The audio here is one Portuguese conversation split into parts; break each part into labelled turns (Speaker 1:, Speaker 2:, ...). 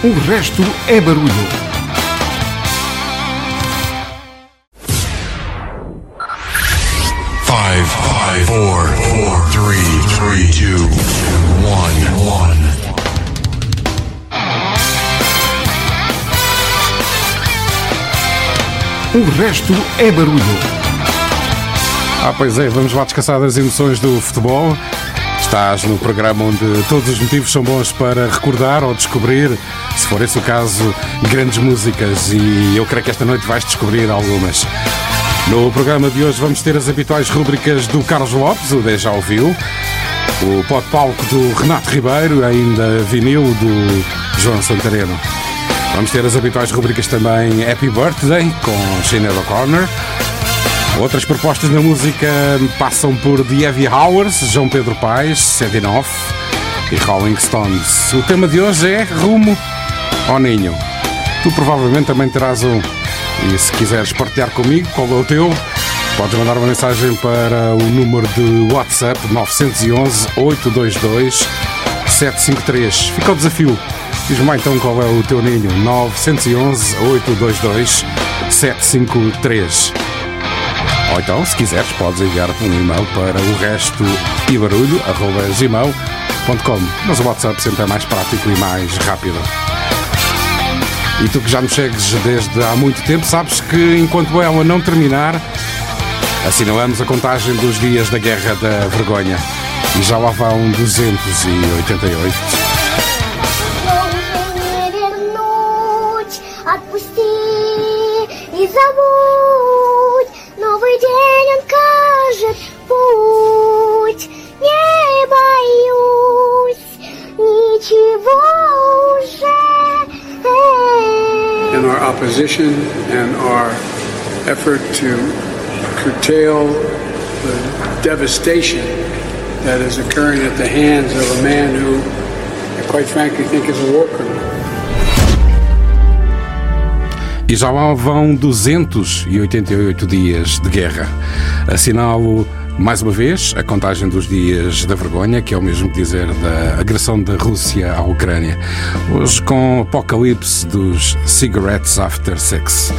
Speaker 1: O resto é barulho.
Speaker 2: Five, five, four, four, three, three, two, one, one.
Speaker 1: O resto é barulho.
Speaker 3: Ah, pois é, vamos lá descansar das emoções do futebol. Estás no programa onde todos os motivos são bons para recordar ou descobrir, se for esse o caso, grandes músicas. E eu creio que esta noite vais descobrir algumas. No programa de hoje vamos ter as habituais rúbricas do Carlos Lopes, o Deja ouviu, o pó palco do Renato Ribeiro, ainda vinil do João Santareno. Vamos ter as habituais rúbricas também Happy Birthday com Sinead O'Connor. Outras propostas na música passam por The Heavy Hours, João Pedro Paes, Setting Off e Rolling Stones. O tema de hoje é Rumo ao Ninho. Tu provavelmente também terás um. E se quiseres partilhar comigo qual é o teu, podes mandar uma mensagem para o número de WhatsApp 911 822 753. Fica o desafio. Diz-me então qual é o teu ninho. 911 822 753. Ou então, se quiseres, podes enviar um e-mail para o resto e barulho, gmail.com. Mas o WhatsApp sempre é mais prático e mais rápido. E tu que já nos segues desde há muito tempo, sabes que enquanto ela não terminar, assinalamos a contagem dos dias da Guerra da Vergonha. E já lá vão 288.
Speaker 4: Opposition and our effort to curtail the devastation that is occurring at the hands of a man who, I quite frankly, think is a war criminal.
Speaker 3: E já lá vão 288 dias de guerra. Assinalo mais uma vez a contagem dos dias da vergonha, que é o mesmo dizer da agressão da Rússia à Ucrânia. Hoje com apocalipse dos Cigarettes After Sex.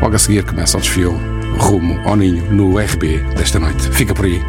Speaker 3: Logo a seguir começa o desfile rumo ao ninho no RB desta noite. Fica por aí.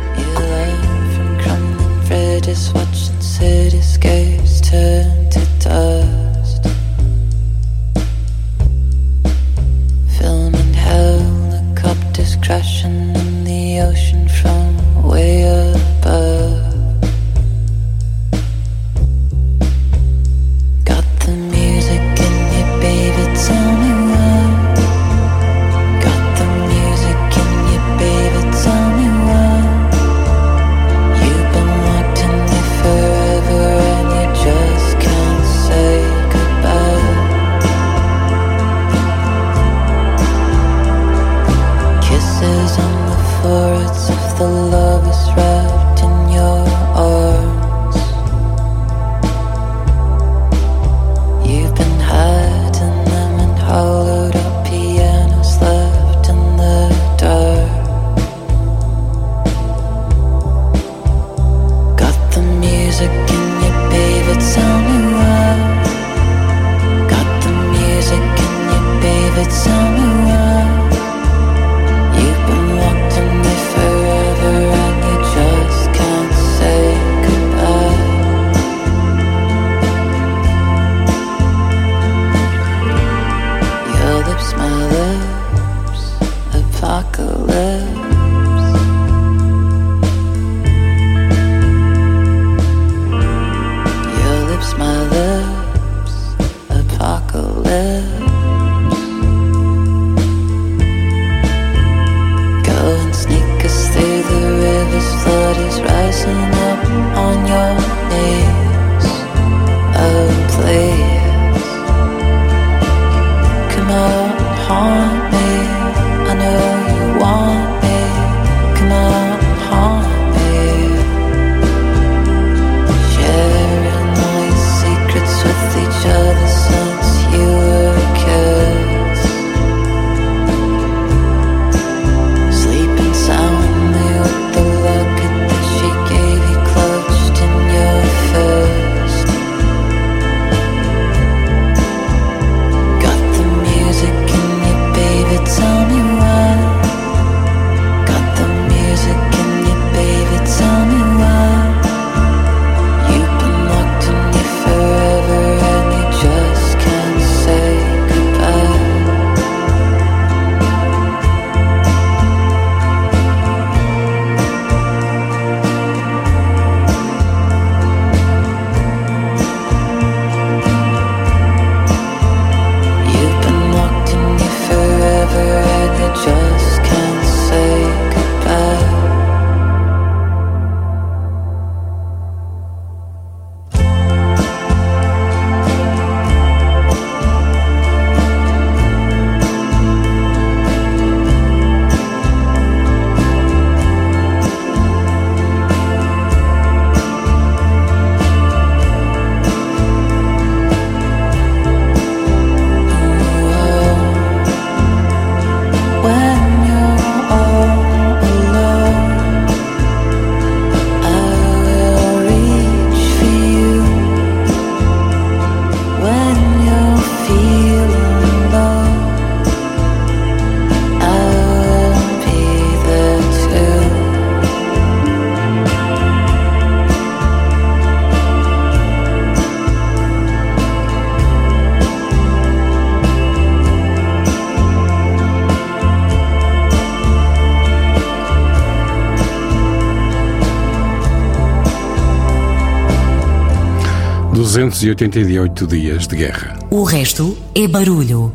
Speaker 5: 288 dias de guerra.
Speaker 6: O resto é barulho.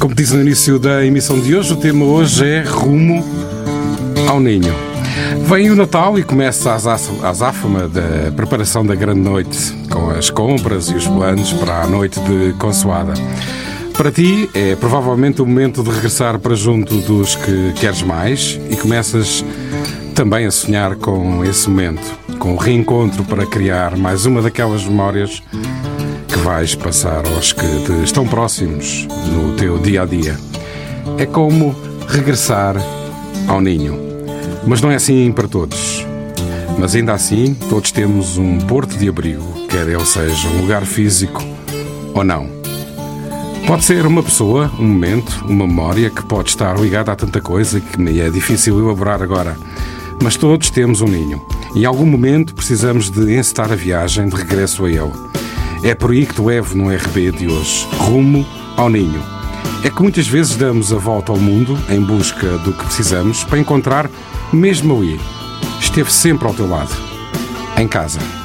Speaker 5: Como disse no início da emissão de hoje, o tema hoje é Rumo ao Ninho. Vem o Natal e começa a azáfama da preparação da grande noite, com as compras e os planos para a noite de consoada. Para ti é provavelmente o momento de regressar para junto dos que queres mais e começas também a sonhar com esse momento, com o reencontro para criar mais uma daquelas memórias que vais passar aos que te estão próximos no teu dia a dia. É como regressar ao ninho. Mas não é assim para todos. Mas ainda assim, todos temos um porto de abrigo, quer ele seja um lugar físico ou não. Pode ser uma pessoa, um momento, uma memória que pode estar ligada a tanta coisa que me é difícil elaborar agora. Mas todos temos um ninho. Em algum momento precisamos de encetar a viagem de regresso a ele. É por aí que te levo no RB de hoje, rumo ao ninho. É que muitas vezes damos a volta ao mundo em busca do que precisamos para encontrar, mesmo ali, esteve sempre ao teu lado, em casa.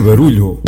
Speaker 7: Barulho.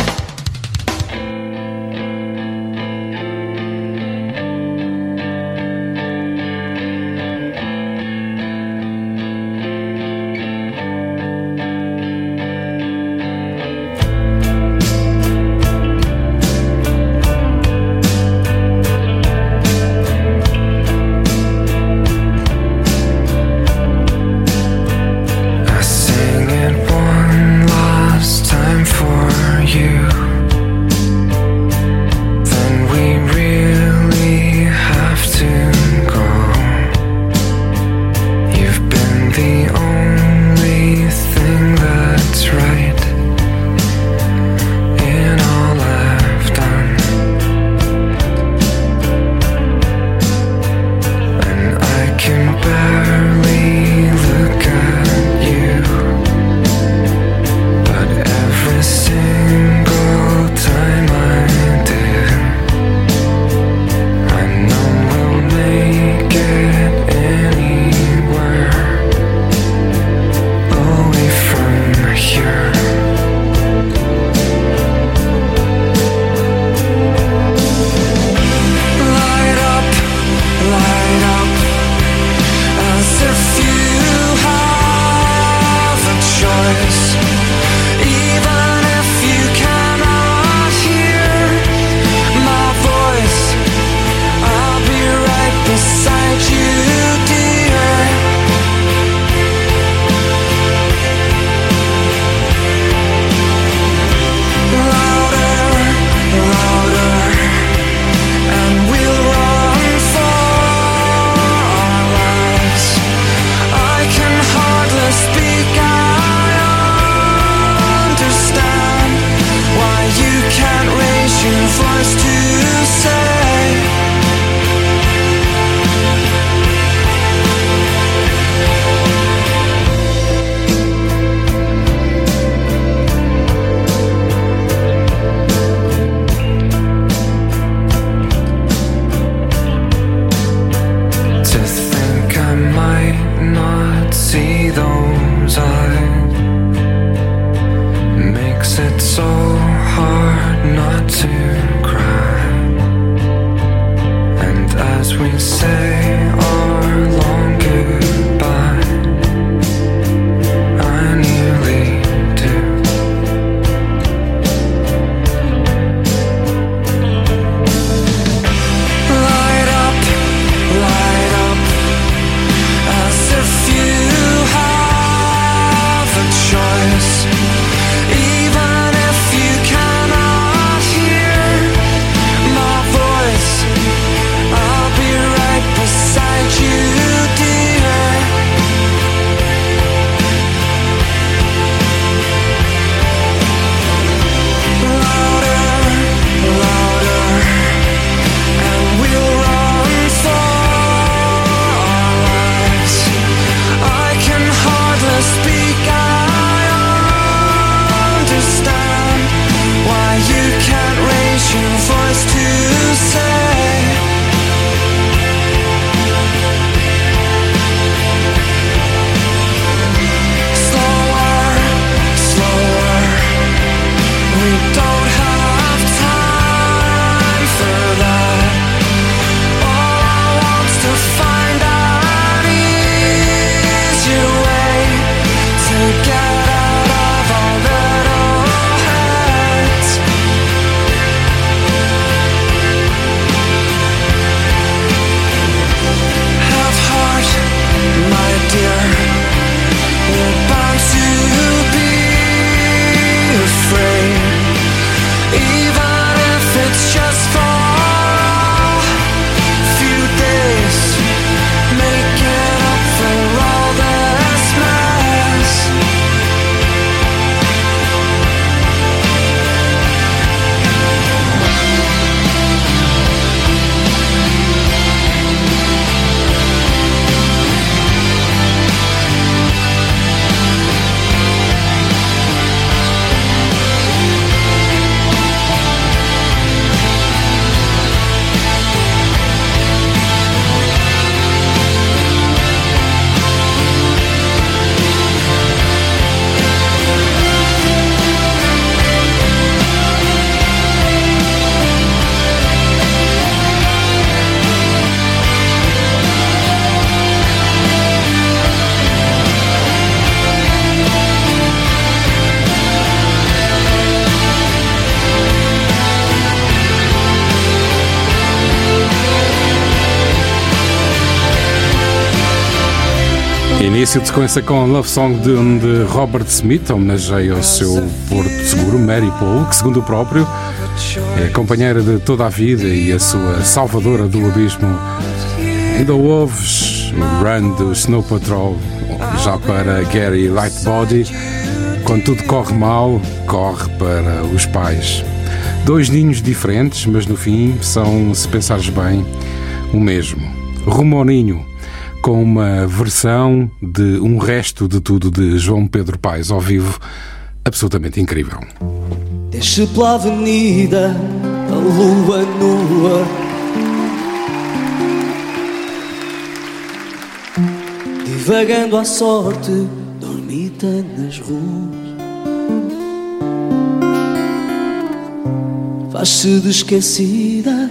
Speaker 3: Sequência com Love Song de, de Robert Smith, homenageia ao seu Porto Seguro, Mary Paul, que, segundo o próprio, é companheira de toda a vida e a sua salvadora do abismo. Ainda ouves Run do Snow Patrol, já para Gary Lightbody. Quando tudo corre mal, corre para os pais. Dois ninhos diferentes, mas no fim são, se pensares bem, o mesmo. Rumo ao ninho, com uma versão de Um Resto de Tudo de João Pedro Paes ao vivo, absolutamente incrível.
Speaker 8: Desce pela avenida a lua nua Divagando à sorte, dormita nas ruas Faz-se de esquecida,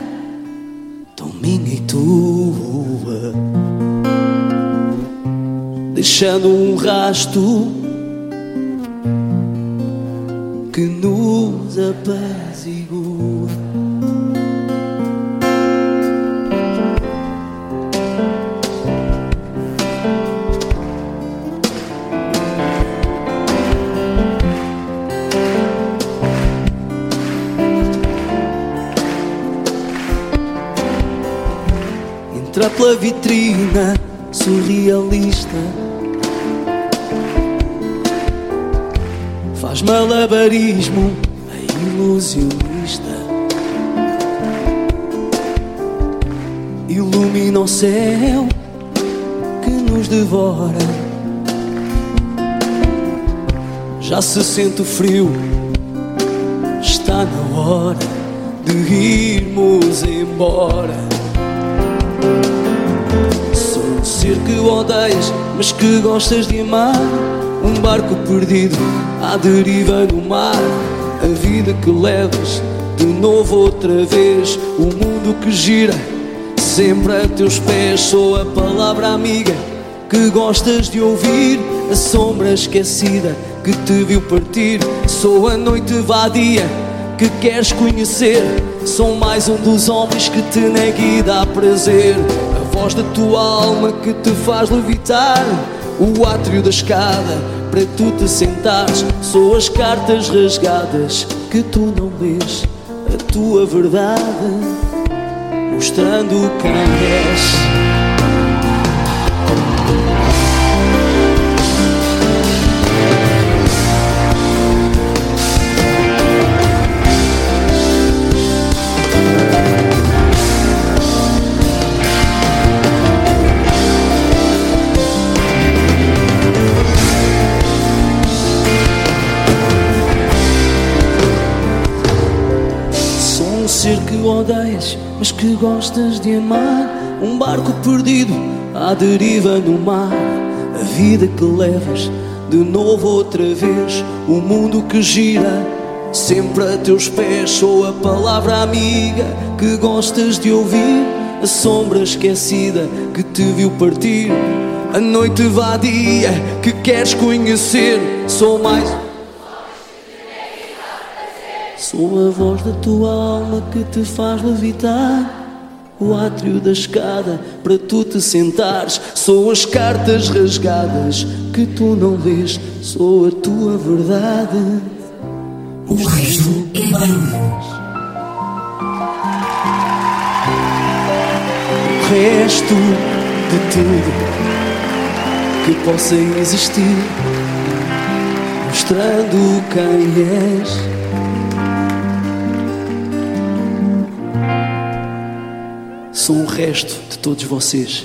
Speaker 8: Deixando um rasto que nos apazigua. Entra pela vitrina surrealista Faz malabarismo a ilusionista. Ilumina o céu que nos devora. Já se sente o frio Está na hora de irmos embora. Sou um ser que odeias Mas que gostas de amar Um barco perdido à deriva no mar A vida que levas de novo outra vez O mundo que gira Sempre a teus pés sou a palavra amiga que gostas de ouvir. A sombra esquecida que te viu partir. Sou a noite vadia que queres conhecer. Sou mais um dos homens que te nega e dá prazer. A voz da tua alma que te faz levitar. O átrio da escada para tu te sentares. Sou as cartas rasgadas que tu não lês. A tua verdade mostrando quem és. Odeias, mas que gostas de amar. Um barco perdido à deriva no mar. A vida que levas de novo outra vez. O mundo que gira sempre a teus pés. Sou a palavra amiga que gostas de ouvir. A sombra esquecida que te viu partir. A noite vadia que queres conhecer. Sou mais. Sou a voz da tua alma que te faz levitar. O átrio da escada para tu te sentares. Sou as cartas rasgadas que tu não lês. Sou a tua verdade.
Speaker 6: O resto é barulho.
Speaker 8: O resto de tudo que possa existir, mostrando quem és. Sou um resto de todos vocês.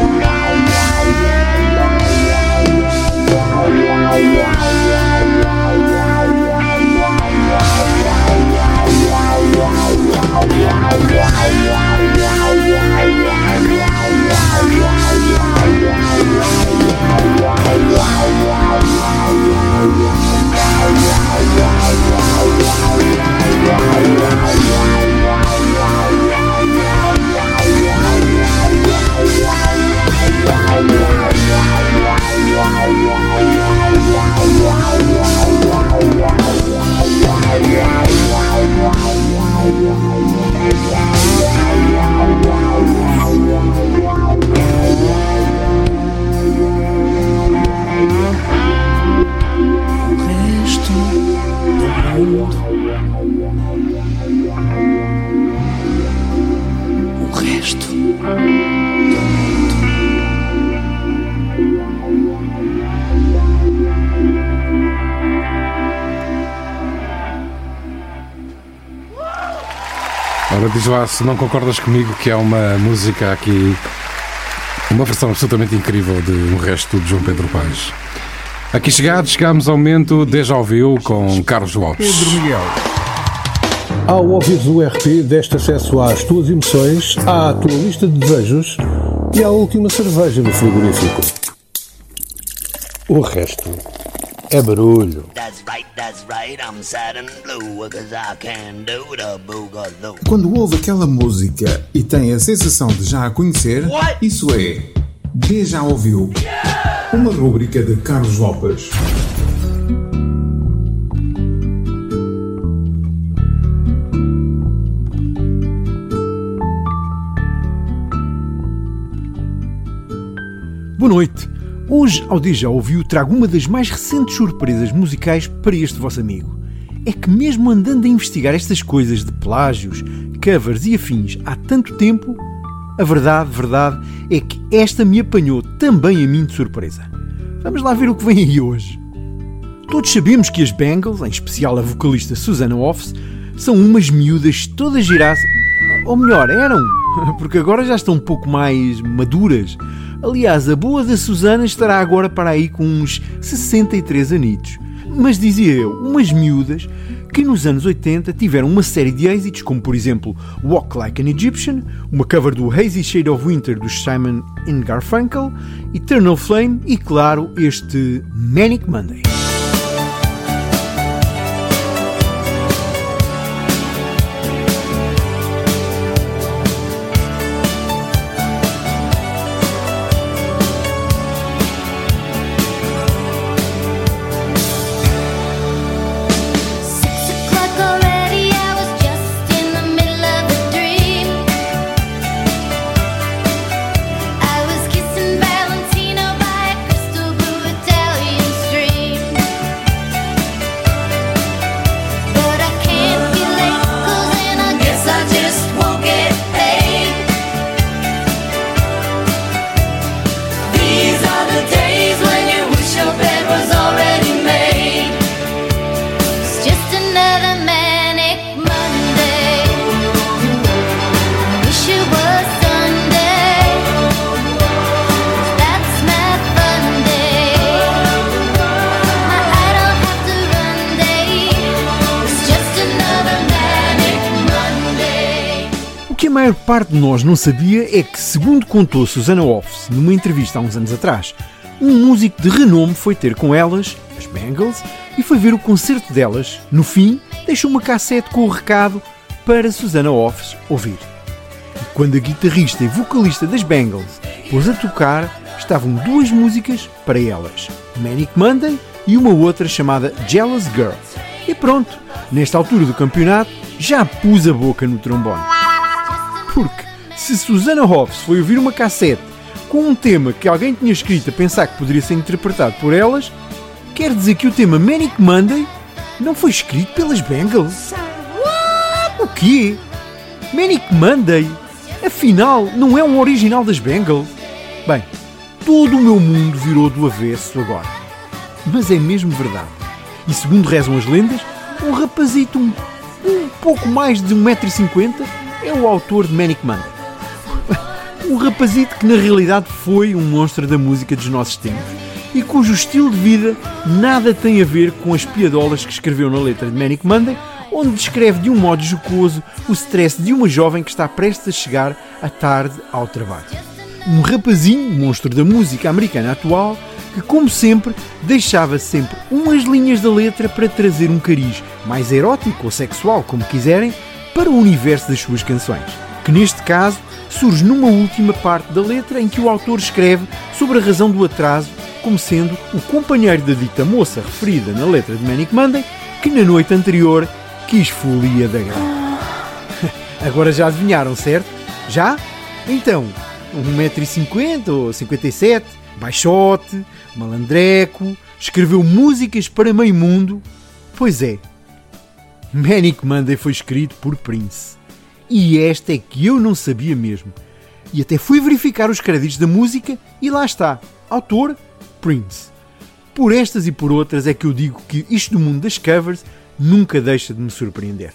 Speaker 3: Yeah. Se não concordas comigo que há uma música aqui, uma versão absolutamente incrível de O Resto de João Pedro Paes. Aqui chegados, chegamos ao momento Deja Ouviu com Carlos Lopes.
Speaker 1: Pedro Miguel.
Speaker 9: Ao ouvires o RP, deste acesso às tuas emoções, à tua lista de desejos e à última cerveja no frigorífico. O resto é barulho.
Speaker 10: That's right, that's right, I'm sad and blue, cause I can do the boogaloo.
Speaker 1: Quando ouve aquela música e tem a sensação de já a conhecer, isso é D já ouviu. Uma rúbrica de Carlos Lopes.
Speaker 11: Boa noite. Hoje, ao já ouviu, trago uma das mais recentes surpresas musicais para este vosso amigo. É que mesmo andando a investigar estas coisas de plágios, covers e afins há tanto tempo, A verdade, verdade, é que esta me apanhou também a mim de surpresa. Vamos lá ver o que vem aí hoje. Todos sabemos que as Bangles, em especial a vocalista Susana Offs, são umas miúdas todas giradas. Ou melhor, eram, porque agora já estão um pouco mais maduras. Aliás, a boa da Susana estará agora para aí com uns 63 anitos. Mas dizia eu, umas miúdas que nos anos 80 tiveram uma série de êxitos, como por exemplo Walk Like an Egyptian, uma cover do Hazy Shade of Winter dos Simon Garfunkel, Eternal Flame e, claro, este Manic Monday. De nós não sabia é que, segundo contou Susana Offs numa entrevista há uns anos atrás, um músico de renome foi ter com elas, as Bangles, e foi ver o concerto delas. No fim, deixou uma cassete com o recado para Susana Offs ouvir. E quando a guitarrista e vocalista das Bangles pôs a tocar, estavam duas músicas para elas: Manic Monday e uma outra chamada Jealous Girl. E pronto, nesta altura do campeonato, já pus a boca no trombone. Porque se Susana Hoffs foi ouvir uma cassete com um tema que alguém tinha escrito a pensar que poderia ser interpretado por elas, quer dizer que o tema Manic Monday não foi escrito pelas Bangles. O quê? Manic Monday? Afinal, não é um original das Bangles? Bem, todo o meu mundo virou do avesso agora. Mas é mesmo verdade. E segundo rezam as lendas, um rapazito um, um pouco mais de 1,50m é o autor de Manic Monday. Um rapazito que na realidade foi um monstro da música dos nossos tempos e cujo estilo de vida nada tem a ver com as piadolas que escreveu na letra de Manic Monday, onde descreve de um modo jocoso o stress de uma jovem que está prestes a chegar à tarde ao trabalho. Um rapazinho, monstro da música americana atual, que, como sempre, deixava sempre umas linhas da letra para trazer um cariz mais erótico ou sexual, como quiserem, para o universo das suas canções. Que neste caso surge numa última parte da letra em que o autor escreve sobre a razão do atraso como sendo o companheiro da dita moça referida na letra de Manic Monday que na noite anterior quis folia da grana. Agora já adivinharam, certo? Já? Então, 1,50m ou 57, baixote, malandreco, escreveu músicas para meio mundo. Pois é, Manic Monday foi escrito por Prince. E esta é que eu não sabia mesmo. E até fui verificar os créditos da música e lá está. Autor, Prince. Por estas e por outras é que eu digo que isto do mundo das covers nunca deixa de me surpreender.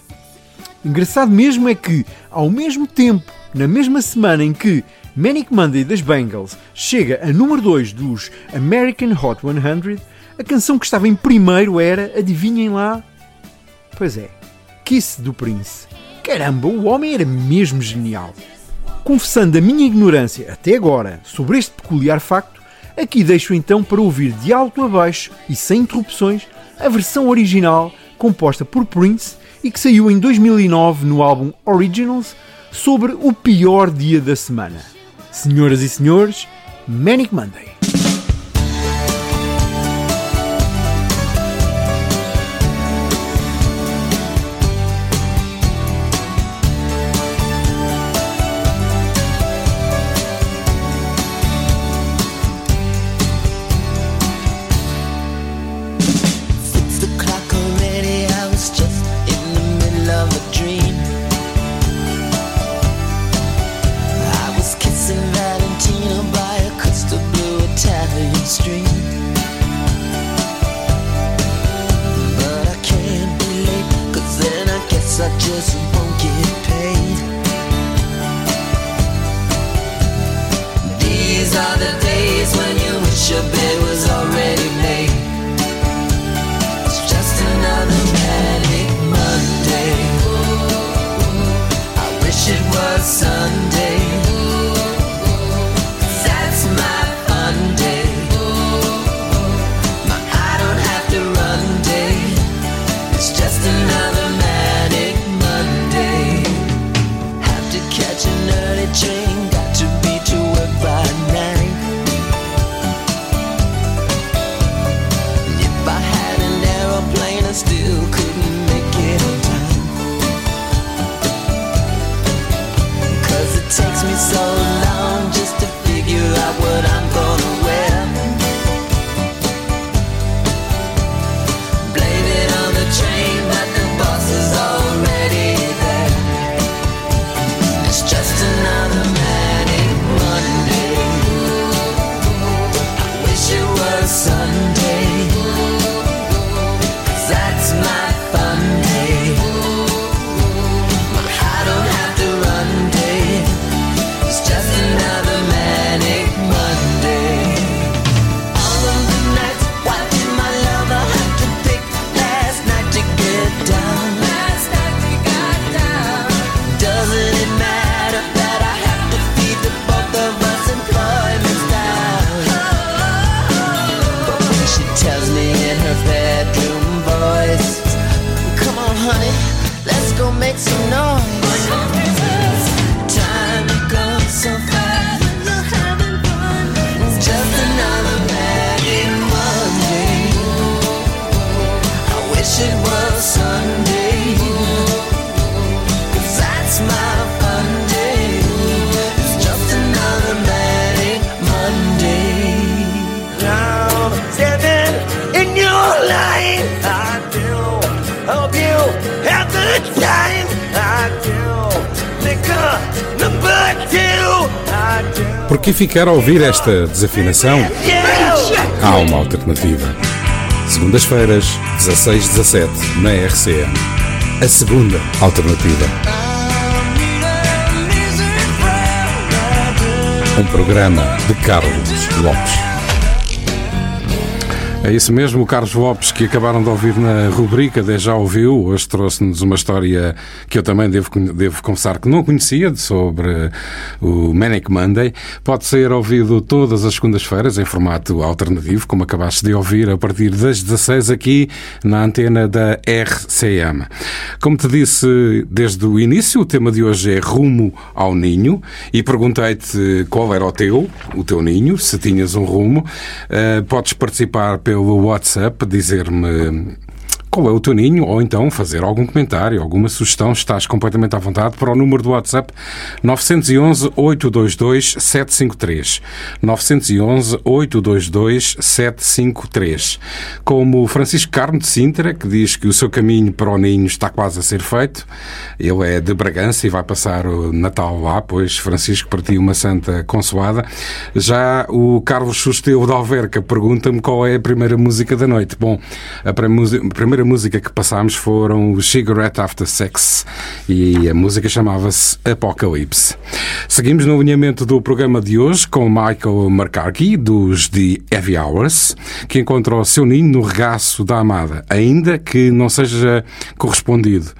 Speaker 11: Engraçado mesmo é que, ao mesmo tempo, na mesma semana em que Manic Monday das Bangles chega a número 2 dos American Hot 100, a canção que estava em primeiro era, adivinhem lá, pois é, Kiss do Prince. Caramba, o homem era mesmo genial. Confessando a minha ignorância até agora sobre este peculiar facto, aqui deixo então para ouvir de alto a baixo e sem interrupções a versão original composta por Prince e que saiu em 2009 no álbum Originals sobre o pior dia da semana. Senhoras e senhores,
Speaker 12: Manic Monday.
Speaker 3: A ouvir esta desafinação? Há uma alternativa. Segundas-feiras, 16-17, na RCM. A segunda alternativa. Um programa de Carlos Lopes. É isso mesmo, o Carlos Lopes, que acabaram de ouvir na rubrica de Já Ouviu, hoje trouxe-nos uma história que eu também devo, devo confessar que não conhecia, sobre o Manic Monday. Pode ser ouvido todas as segundas-feiras em formato alternativo, como acabaste de ouvir, a partir das 16 aqui na antena da RCM. Como te disse desde o início, o tema de hoje é Rumo ao Ninho e perguntei-te qual era o teu, o teu ninho, se tinhas um rumo. Uh, podes participar pelo WhatsApp, dizer-me qual é o teu ninho, ou então fazer algum comentário, alguma sugestão, estás completamente à vontade para o número do WhatsApp 911 822 753. 911 822 753. Como Francisco Carmo de Sintra, que diz que o seu caminho para o ninho está quase a ser feito. Ele é de Bragança e vai passar o Natal lá, pois Francisco para ti uma santa consoada. Já o Carlos Susteu de Alverca pergunta-me qual é a primeira música da noite. Bom, a primeira música que passámos foram o Cigarette After Sex e a música chamava-se Apocalypse. Seguimos no alinhamento do programa de hoje com Michael McCarthy, dos The Heavy Hours, que encontra o seu ninho no regaço da amada, ainda que não seja correspondido.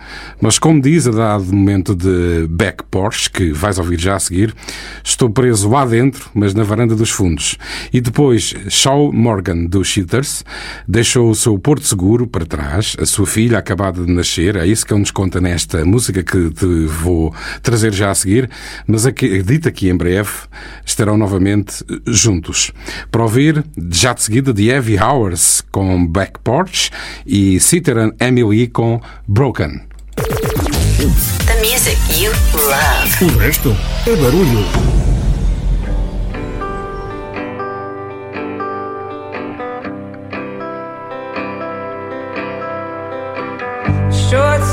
Speaker 3: Mas como diz a dado momento de Back Porch, que vais ouvir já a seguir, estou preso lá dentro, mas na varanda dos fundos. E depois, Shaw Morgan, dos Shooters, deixou o seu porto seguro para trás, a sua filha acabada de nascer, é isso que ele nos conta nesta música que te vou trazer já a seguir, mas acredita que em breve estarão novamente juntos. Para ouvir, já de seguida, The Heavy Hours com Back Porch e Sitter and Emily com Broken.
Speaker 13: The music you love.
Speaker 1: O resto é barulho.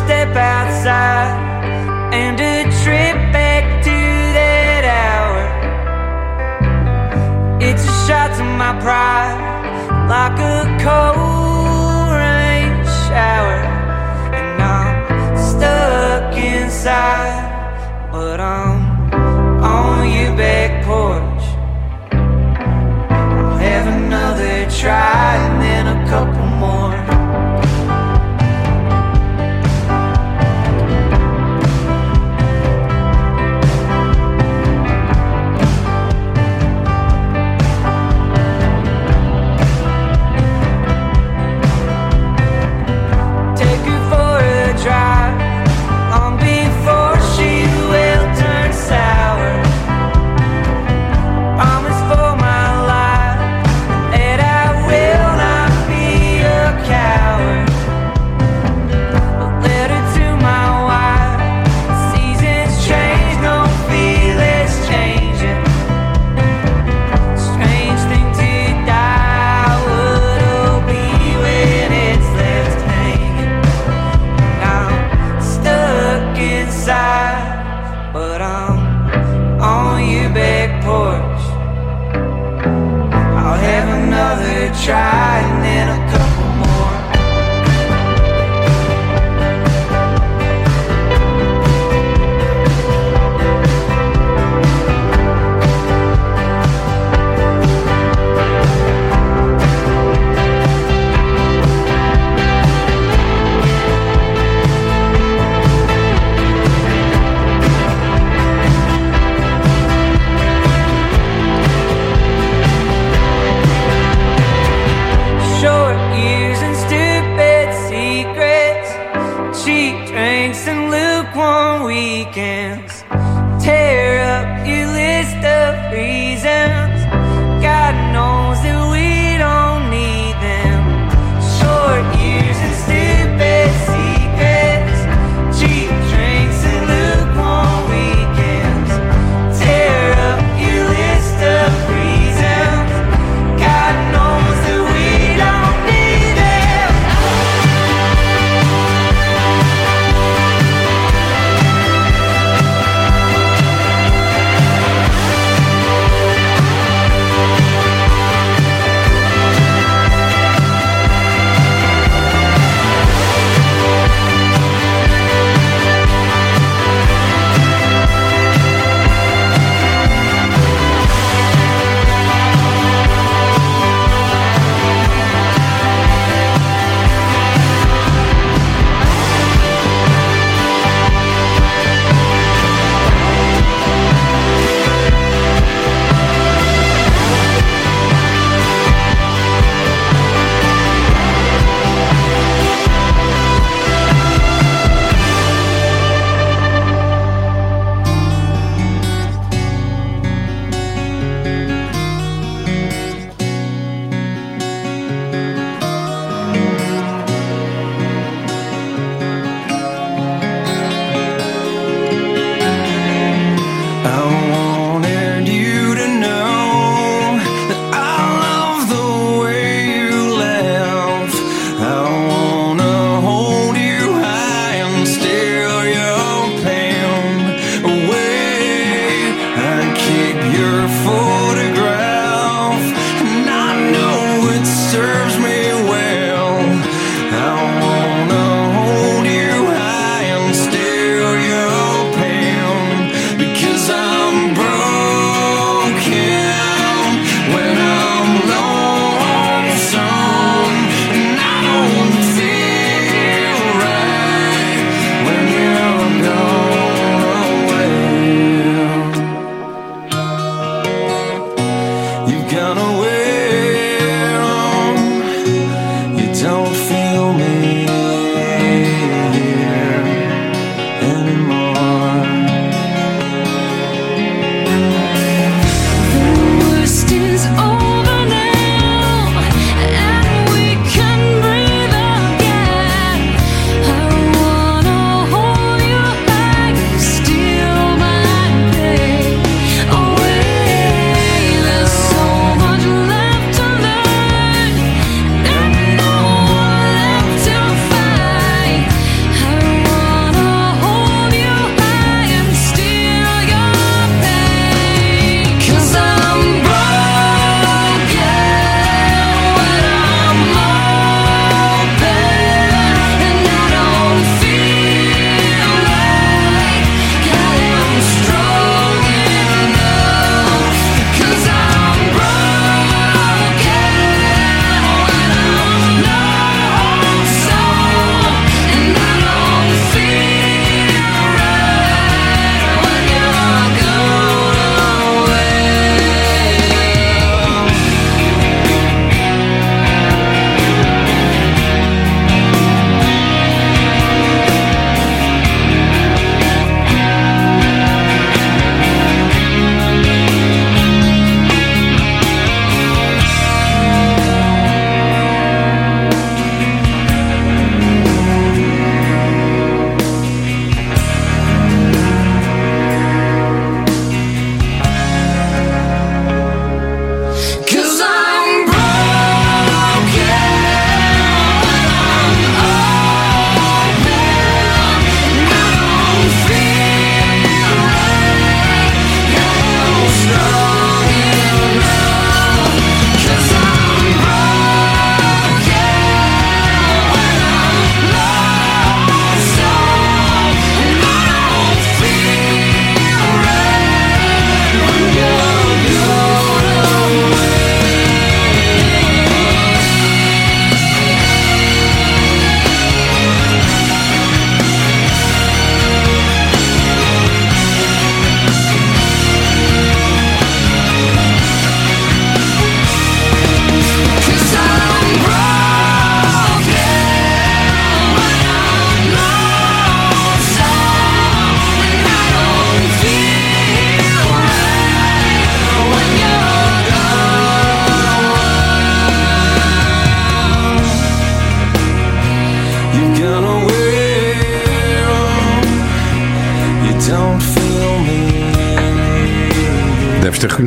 Speaker 14: Step outside and a trip back to that hour. It's a shot to my pride, like a cold rain shower. And I'm stuck inside, but I'm on your back porch. I'll have another try and then a couple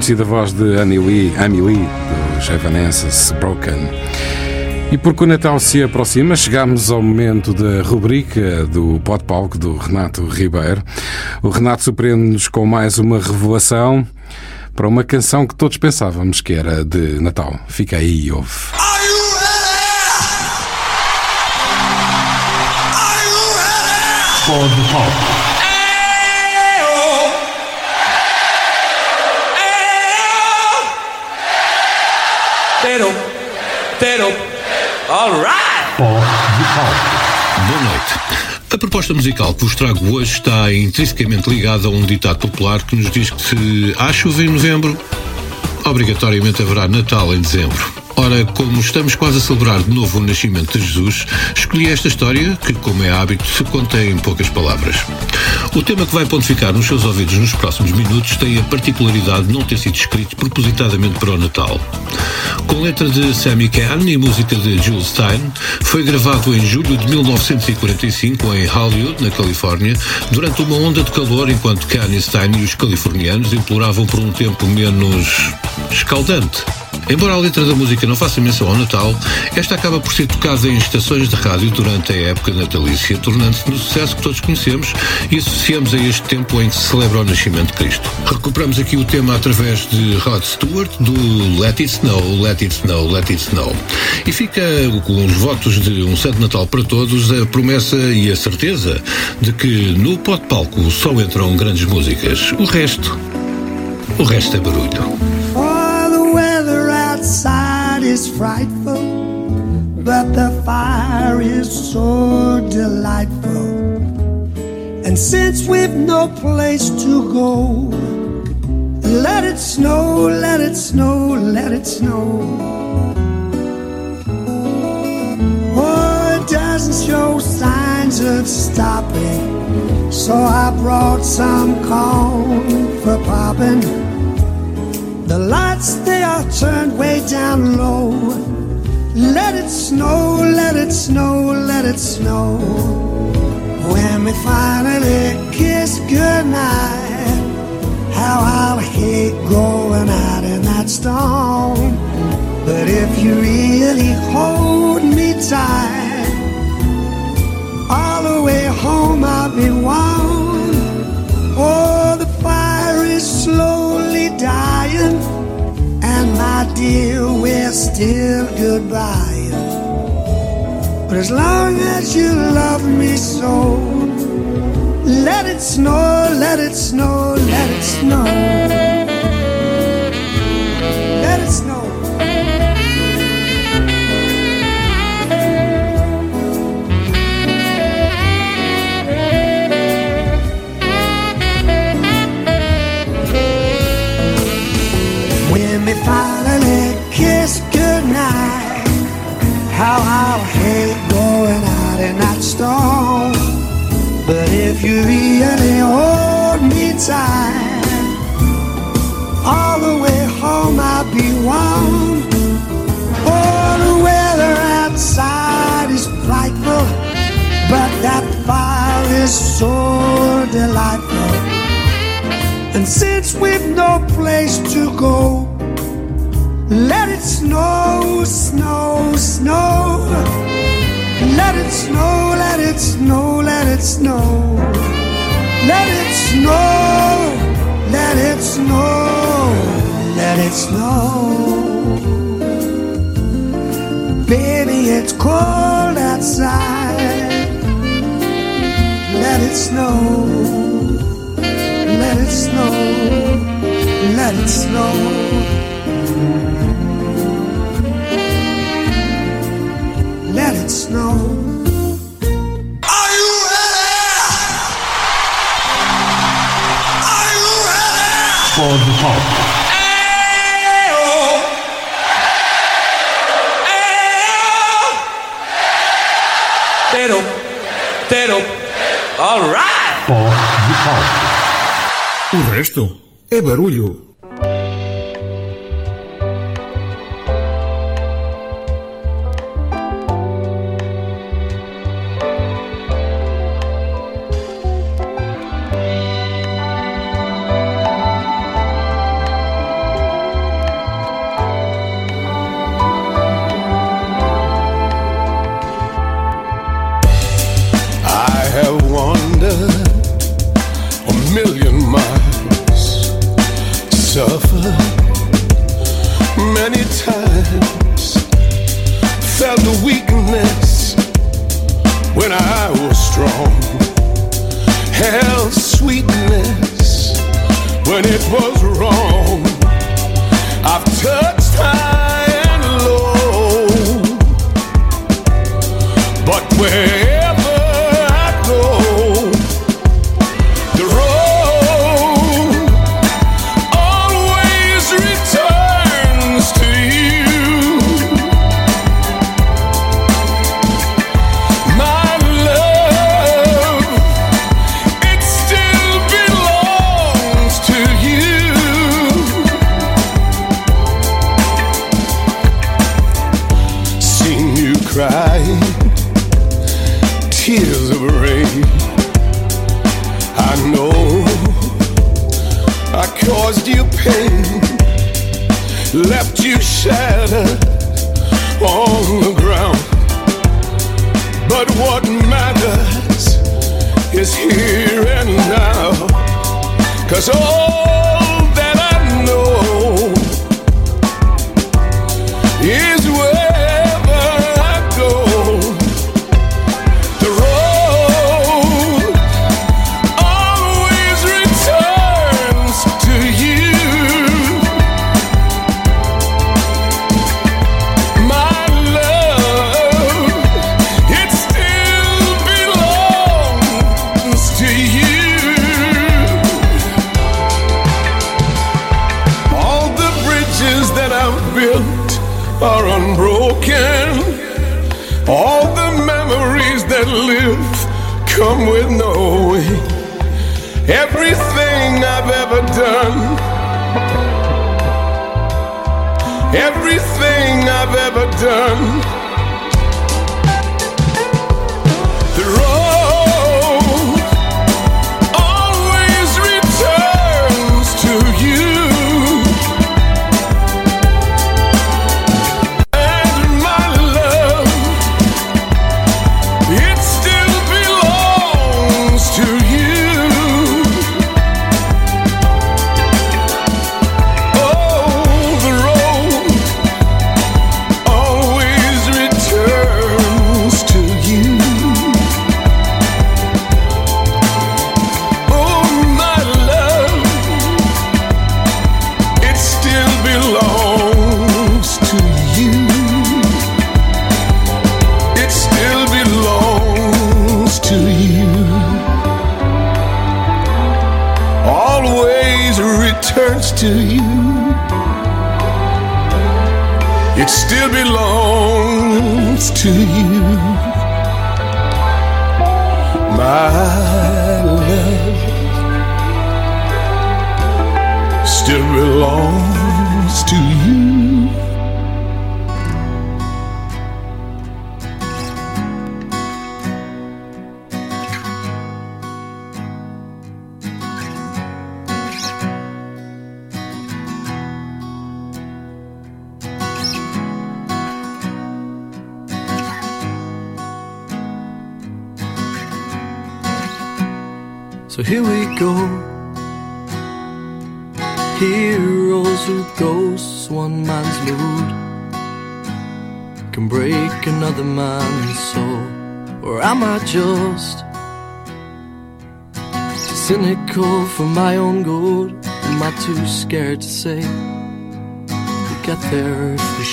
Speaker 3: Esta reconhecida voz de Annie Lee, Amy Lee, dos Evanescence Broken. E porque o Natal se aproxima, chegamos ao momento da rubrica do Pod Palco do Renato Ribeiro. O Renato surpreende-nos com mais uma revelação para uma canção que todos pensávamos que era de Natal. Fica aí e ouve.
Speaker 9: Pod Palco.
Speaker 15: Tero, alright!
Speaker 16: Boa noite. A proposta musical que vos trago hoje está intrinsecamente ligada a um ditado popular que nos diz que se há chuva em novembro, obrigatoriamente haverá Natal em dezembro. Ora, como estamos quase a celebrar de novo o nascimento de Jesus, escolhi esta história, que, como é hábito, se conta em poucas palavras. O tema que vai pontificar nos seus ouvidos nos próximos minutos tem a particularidade de não ter sido escrito propositadamente para o Natal. Com letra de Sammy Kahn e música de Jules Stein, foi gravado em julho de 1945 em Hollywood, na Califórnia, durante uma onda de calor enquanto Kahn e Stein e os californianos imploravam por um tempo menos escaldante. Embora a letra da música não faça menção ao Natal, esta acaba por ser tocada em estações de rádio durante a época natalícia, tornando-se no sucesso que todos conhecemos e associamos a este tempo em que se celebra o nascimento de Cristo. Recuperamos aqui o tema através de Rod Stewart, do Let It Snow, Let It Snow, Let It Snow. E fica com os votos de um Santo Natal para todos, a promessa e a certeza de que no pote palco só entram grandes músicas. O resto, o resto é barulho.
Speaker 17: Is frightful, but the fire is so delightful. And since we've no place to go, let it snow, let it snow, let it snow. Oh, it doesn't show signs of stopping, so I brought some corn for popping. The lights they are turned way down low. Let it snow, let it snow, let it snow. When we finally kiss goodnight, how I'll hate going out in that storm. But if you really hold me tight, all the way home I'll be warm. Oh, dear, we're still goodbye. But as long as you love me so, let it snow, let it snow, let it snow. It snow, let it snow. Let it snow, let it snow, let it snow. Baby, it's cold outside. Let it snow, let it snow, let it snow. Let it snow.
Speaker 9: Palco.
Speaker 15: Tero, Tero, alright!
Speaker 9: Pod Palco. O resto é barulho.
Speaker 18: done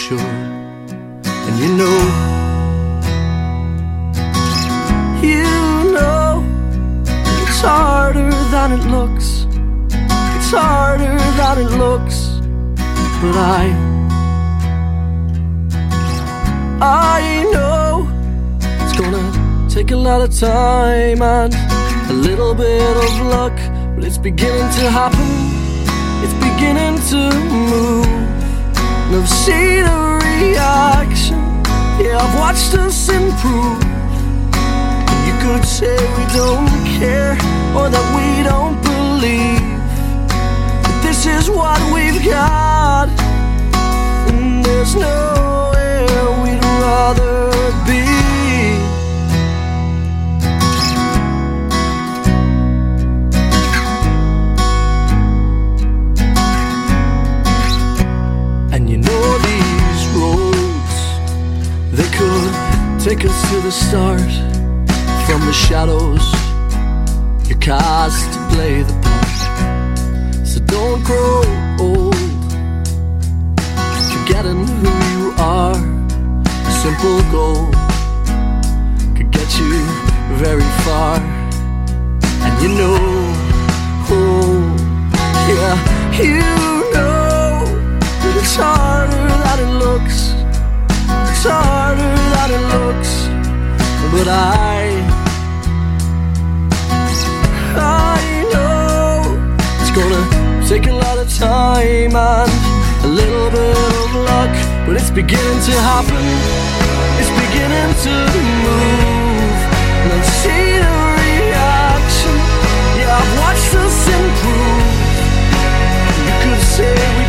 Speaker 18: sure. And you
Speaker 8: know, you know, it's harder than it looks. It's harder than it looks. But I, I know it's gonna take a lot of time and a little bit of luck. But it's beginning to happen, it's beginning to move and I've seen a reaction. Yeah, I've watched us improve. You could say we don't care or that we don't believe. But this is what we've got, and there's nowhere we'd rather be. Cause us to the stars from the shadows. You're cast to play the part. So don't grow old. Forgetting who you are. A simple goal could get you very far. And you know, oh, yeah, you know that it's harder than it looks. It's harder than it looks. But I, I know it's gonna take a lot of time and a little bit of luck. But it's beginning to happen. It's beginning to move. And I see the reaction. Yeah, I've watched us improve. You could say we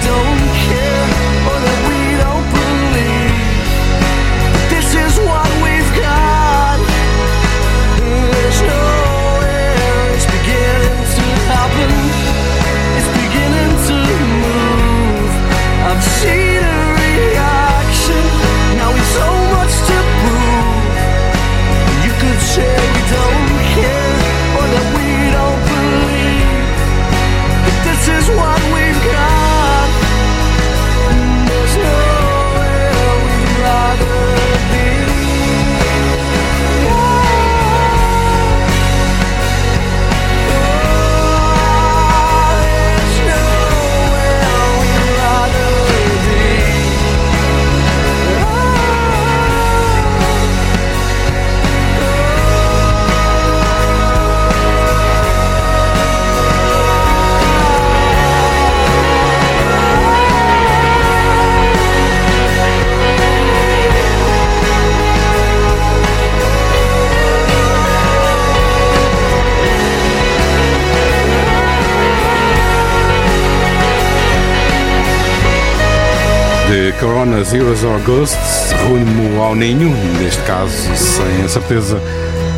Speaker 3: Corona Zeros or Ghosts rumo ao ninho, neste caso sem a certeza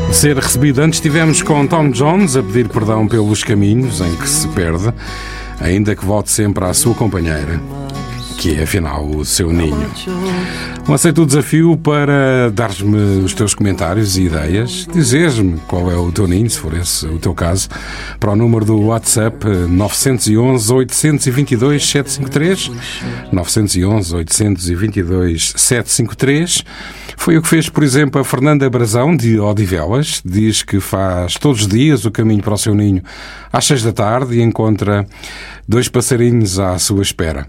Speaker 3: de ser recebido. Antes tivemos com Tom Jones a pedir perdão pelos caminhos em que se perde, ainda que volte sempre à sua companheira, que é afinal o seu ninho. Aceito o desafio para dares-me os teus comentários e ideias, dizeres-me qual é o teu ninho, se for esse o teu caso, para o número do WhatsApp eh, 911 822 753 911 822 753 foi o que fez, por exemplo, a Fernanda Brazão, de Odivelas. Diz que faz todos os dias o caminho para o seu ninho às seis da tarde e encontra dois passarinhos à sua espera.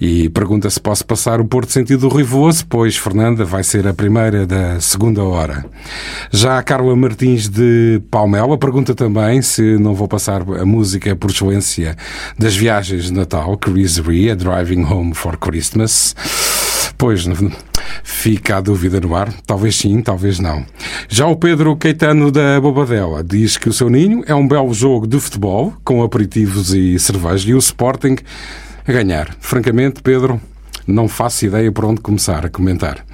Speaker 3: E pergunta se posso passar o Porto Sentido Ruivoso, pois Fernanda vai ser a primeira da segunda hora. Já a Carla Martins de Palmela pergunta também se não vou passar a música por excelência das viagens de Natal, Chris Rea, a Driving Home for Christmas. Pois, fica a dúvida no ar. Talvez sim, talvez não. Já o Pedro Caetano da Bobadela diz que o seu ninho é um belo jogo de futebol, com aperitivos e cerveja, e o Sporting a ganhar. Francamente, Pedro, não faço ideia por onde começar a comentar.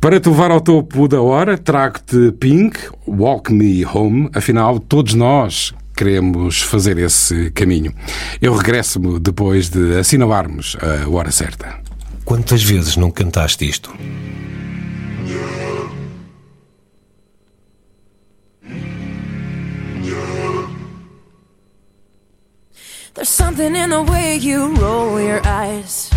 Speaker 3: Para te levar ao topo da hora, trago-te Pink, Walk Me Home. Afinal, todos nós queremos fazer esse caminho. Eu regresso-me depois de assinalarmos a hora certa.
Speaker 19: Quantas vezes não cantaste isto?
Speaker 14: There's something in the way you roll your eyes.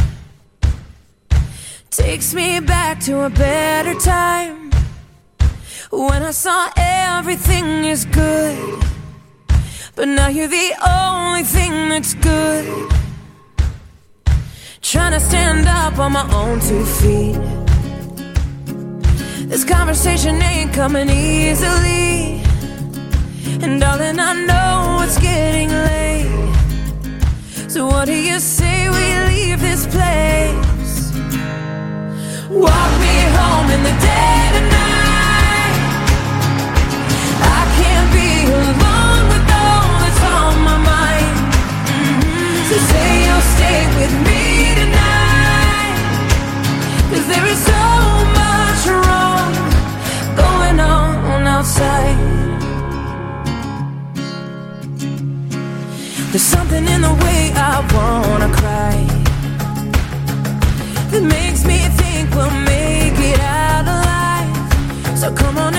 Speaker 14: Takes me back to a better time. When I saw everything is good. But now you're the only thing that's good. Trying to stand up on my own two feet. This conversation ain't coming easily. And darling, I know it's getting late. So what do you say we leave this place? Walk me home in the dead of night. I can't be alone with all that's on my mind. Mm-hmm. So say you'll stay with me on. There's something in the way I wanna cry that makes me think we'll make it out alive. So come on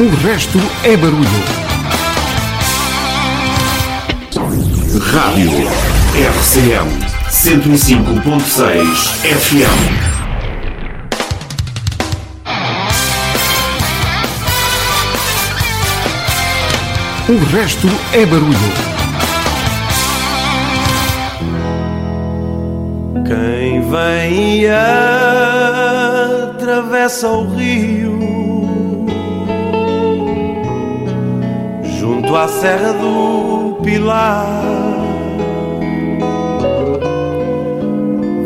Speaker 11: O resto é barulho.
Speaker 20: Rádio RCM 105.6 FM.
Speaker 11: O resto é barulho.
Speaker 15: Vem e atravessa o rio. Junto à Serra do Pilar.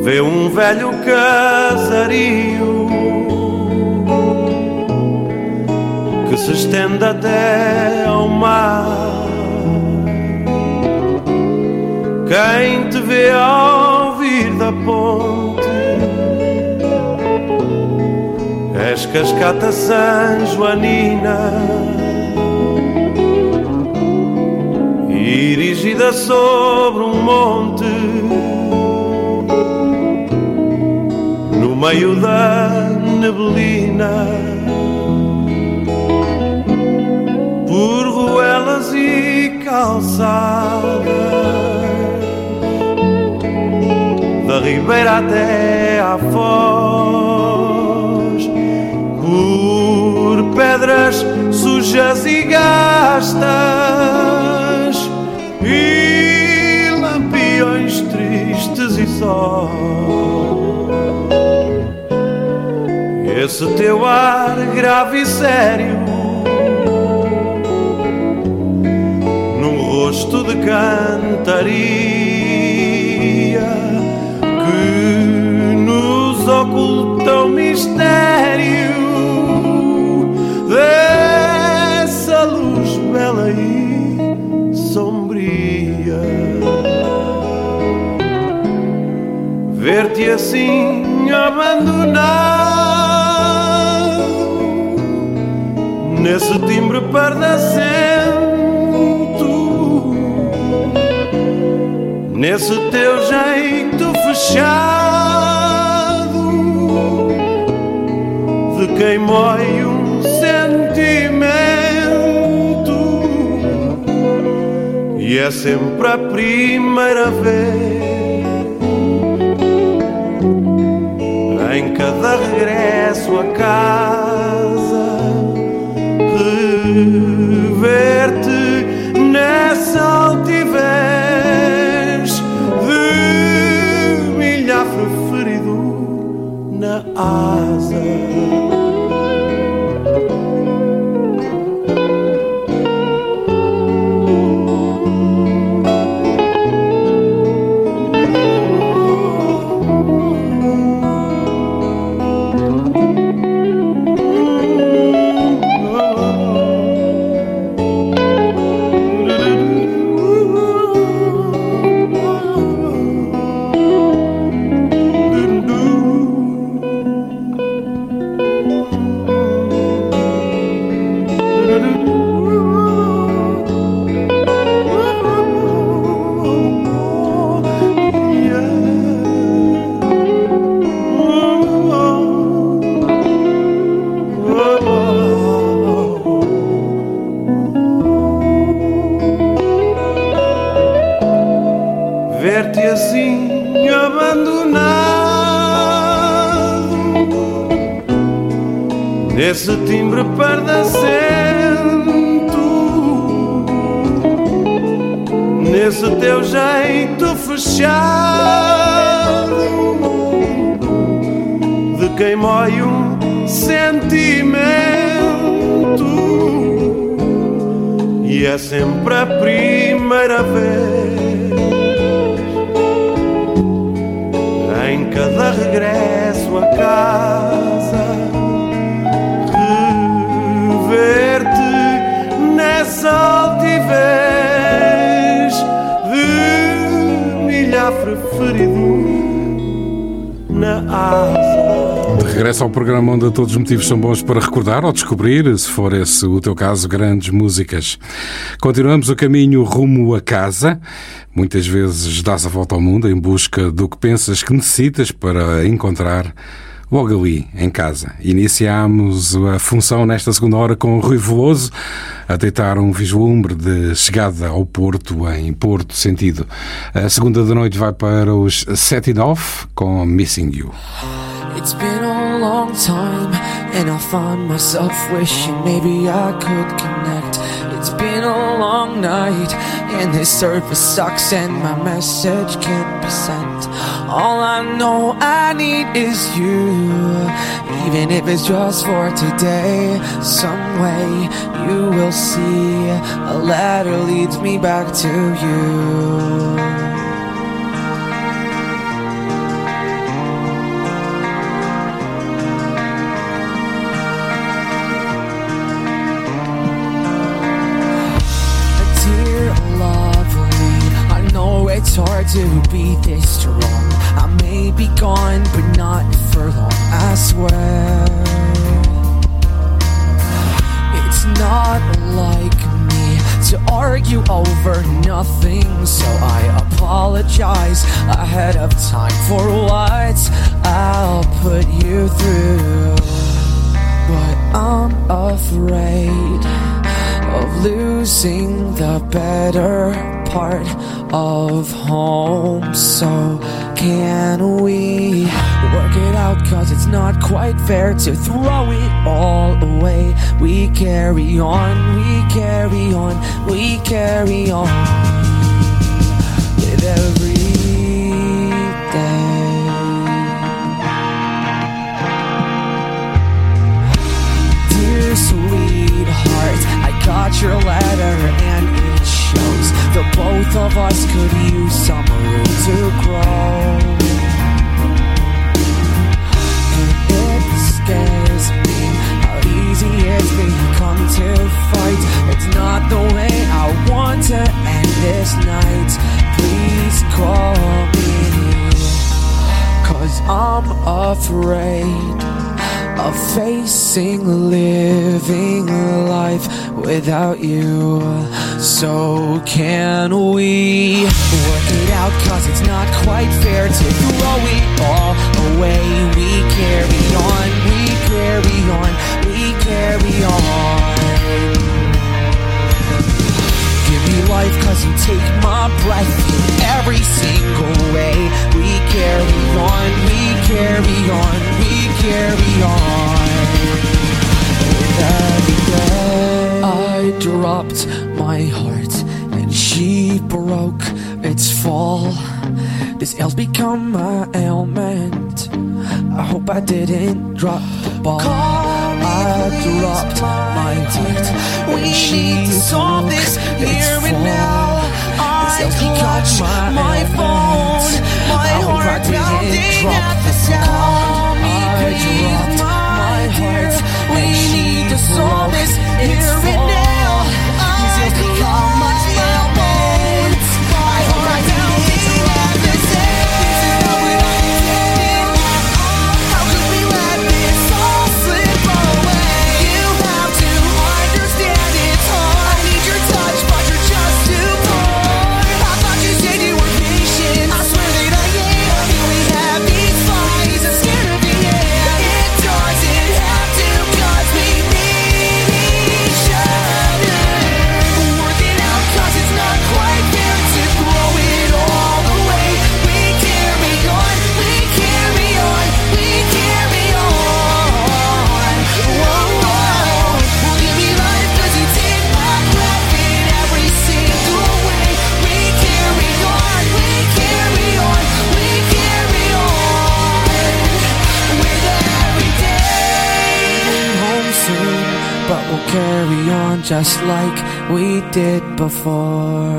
Speaker 15: Vê um velho casario. Que se estende até ao mar. Quem te vê ao vir da ponte. És cascata San Joanina Erigida sobre um monte No meio da neblina Por ruelas e calçadas ribeira até à foz, por pedras sujas e gastas e lampiões tristes e só. Esse teu ar grave e sério num rosto de cantaria mistério dessa luz bela e sombria. Ver-te assim abandonado nesse timbre pardacento, nesse teu jeito fechado quem mói um sentimento. E é sempre a primeira vez. Em cada regresso a casa rever-te teu jeito fechado. De quem mói um sentimento. E é sempre a primeira vez. Em cada regresso a casa ferido na asa.
Speaker 3: De regresso ao programa onde todos os motivos são bons para recordar ou descobrir, se for esse o teu caso, grandes músicas. Continuamos o caminho rumo a casa. Muitas vezes dás a volta ao mundo em busca do que pensas que necessitas para encontrar logo ali, em casa. Iniciámos a função nesta segunda hora com o Rui Veloso a deitar um vislumbre de chegada ao Porto, em Porto Sentido. A segunda da noite vai para os Set It Off com Missing You.
Speaker 21: It's been a long time, and I find myself wishing maybe I could connect. It's been a long night, and this service sucks, and my message can't. All I know I need is you, even if it's just for today. Some way you will see a ladder leads me back to you. Dear lovely, I know it's hard to be this strong. Gone, but not for long, I swear. It's not like me to argue over nothing, so I apologize ahead of time for what I'll put you through. But I'm afraid of losing the better part of home. So, can we work it out? Cause it's not quite fair to throw it all away. We carry on, we carry on, we carry on with every day. Dear sweetheart, I got your letter and shows the both of us could use some room to grow. And it scares me how easy it's become to fight. It's not the way I want to end this night. Please call me. Cause I'm afraid of facing living life without you. So, can we work it out? Cause it's not quite fair to throw it all away. We carry on, we carry on, we carry on. Give me life cause you take my breath in every single way. We carry on, we carry on, we carry on. With every day, I dropped my heart and she broke its fall. This ail's become my ailment. I hope I didn't drop the ball. I dropped my heart when she
Speaker 15: solve this
Speaker 21: broke
Speaker 15: here
Speaker 21: its
Speaker 15: and
Speaker 21: fall.
Speaker 15: now.
Speaker 21: This
Speaker 15: I
Speaker 21: ail's become
Speaker 15: my
Speaker 21: ailment.
Speaker 15: phone, my
Speaker 21: I hope I didn't drop
Speaker 15: at
Speaker 21: the
Speaker 15: the
Speaker 21: ball.
Speaker 14: Did before.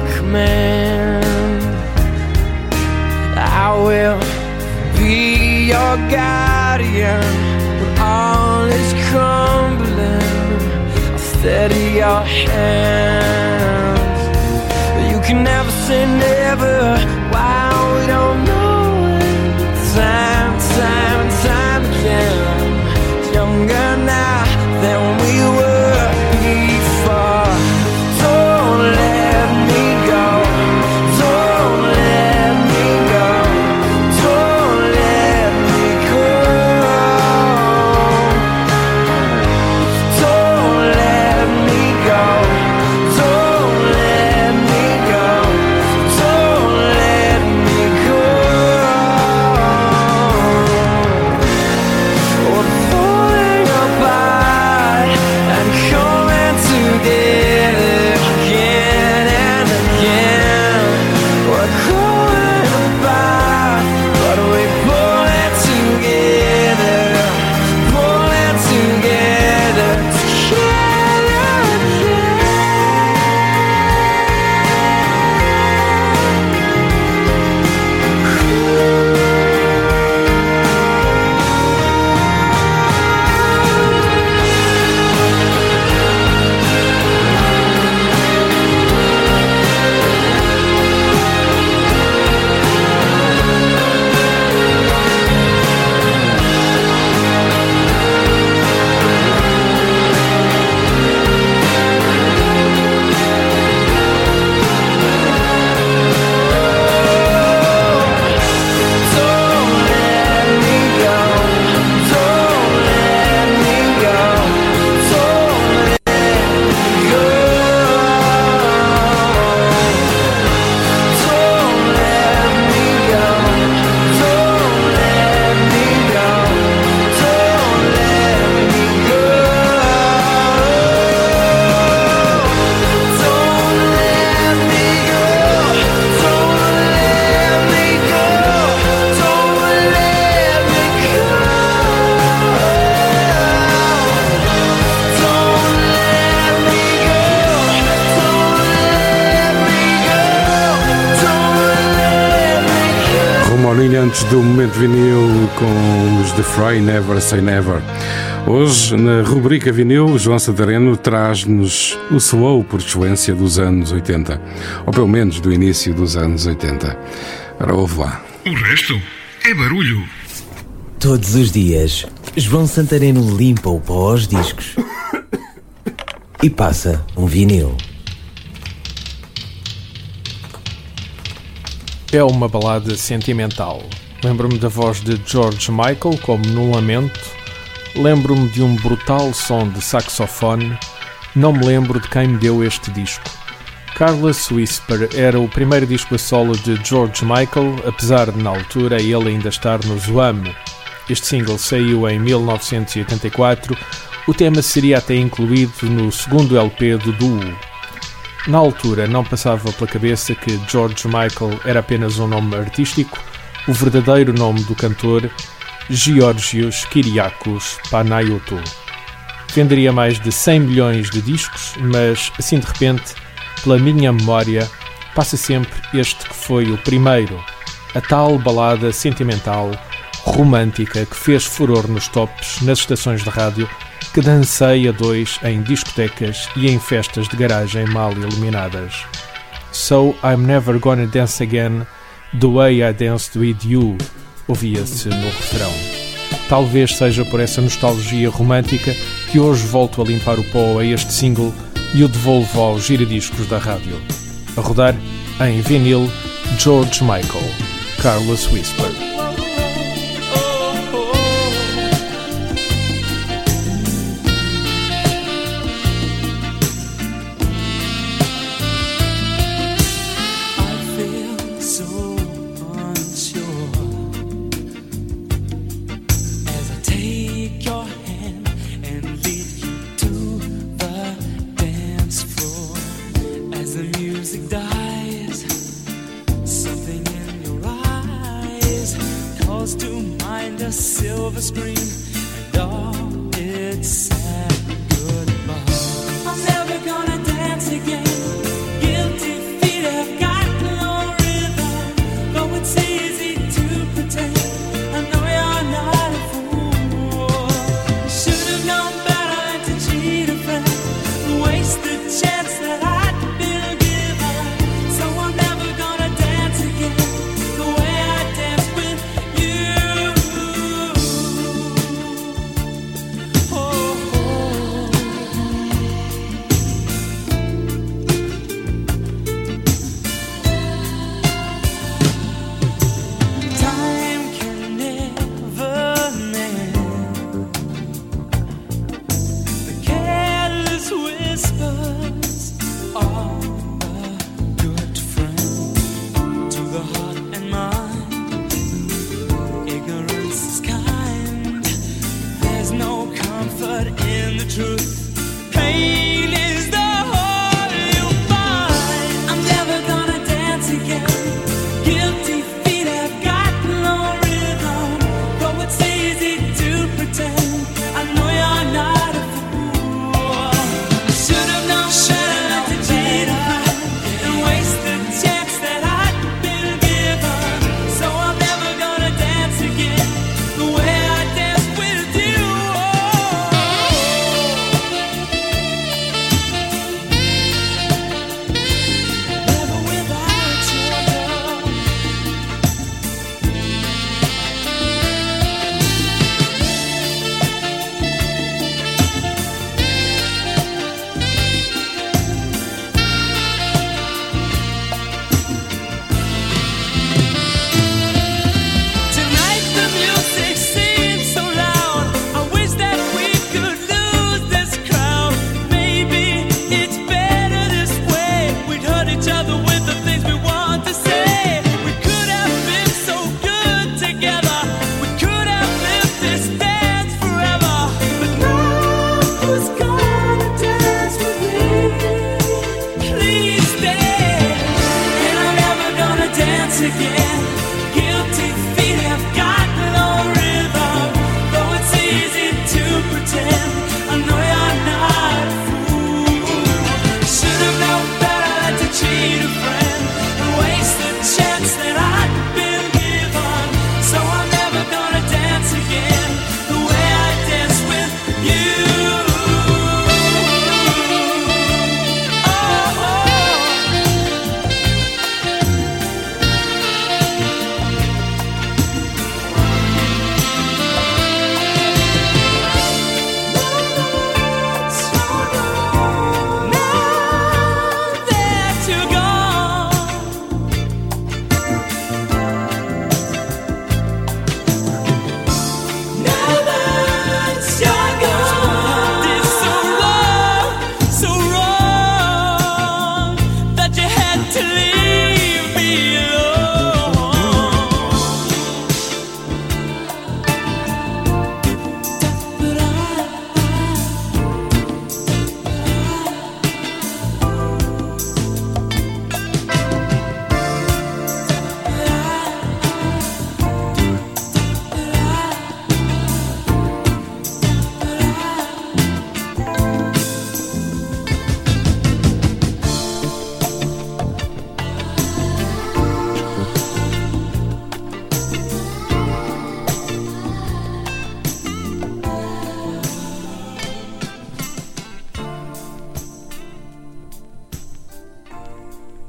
Speaker 14: Command, I will be your guardian when all is crumbling. I'll steady your hands. You can never say never. Why we don't
Speaker 3: Fry Never Say Never. Hoje, na rubrica vinil, João Santareno traz-nos o slow por excelência dos anos 80, ou pelo menos do início dos anos 80. Ora, ouve lá.
Speaker 2: O resto é barulho.
Speaker 22: Todos os dias, João Santareno limpa o pó aos discos e passa um vinil.
Speaker 23: É uma balada sentimental. Lembro-me da voz de George Michael, como num lamento. Lembro-me de um brutal som de saxofone. Não me lembro de quem me deu este disco. Carlos Whisper era o primeiro disco a solo de George Michael, apesar de na altura ele ainda estar no Zoam. Este single saiu em 1984. O tema seria até incluído no segundo LP do duo. Na altura não passava pela cabeça que George Michael era apenas um nome artístico, o verdadeiro nome do cantor, Georgios Kyriakos Panayiotou. Venderia mais de 100 milhões de discos, mas assim de repente, pela minha memória, passa sempre este que foi o primeiro, a tal balada sentimental, romântica que fez furor nos tops, nas estações de rádio, que dancei a dois em discotecas e em festas de garagem mal iluminadas. So I'm never gonna dance again the way I danced with you, ouvia-se no refrão. Talvez seja por essa nostalgia romântica que hoje volto a limpar o pó a este single e o devolvo aos giradiscos da rádio. A rodar em vinil George Michael, Carlos Whisper.
Speaker 24: And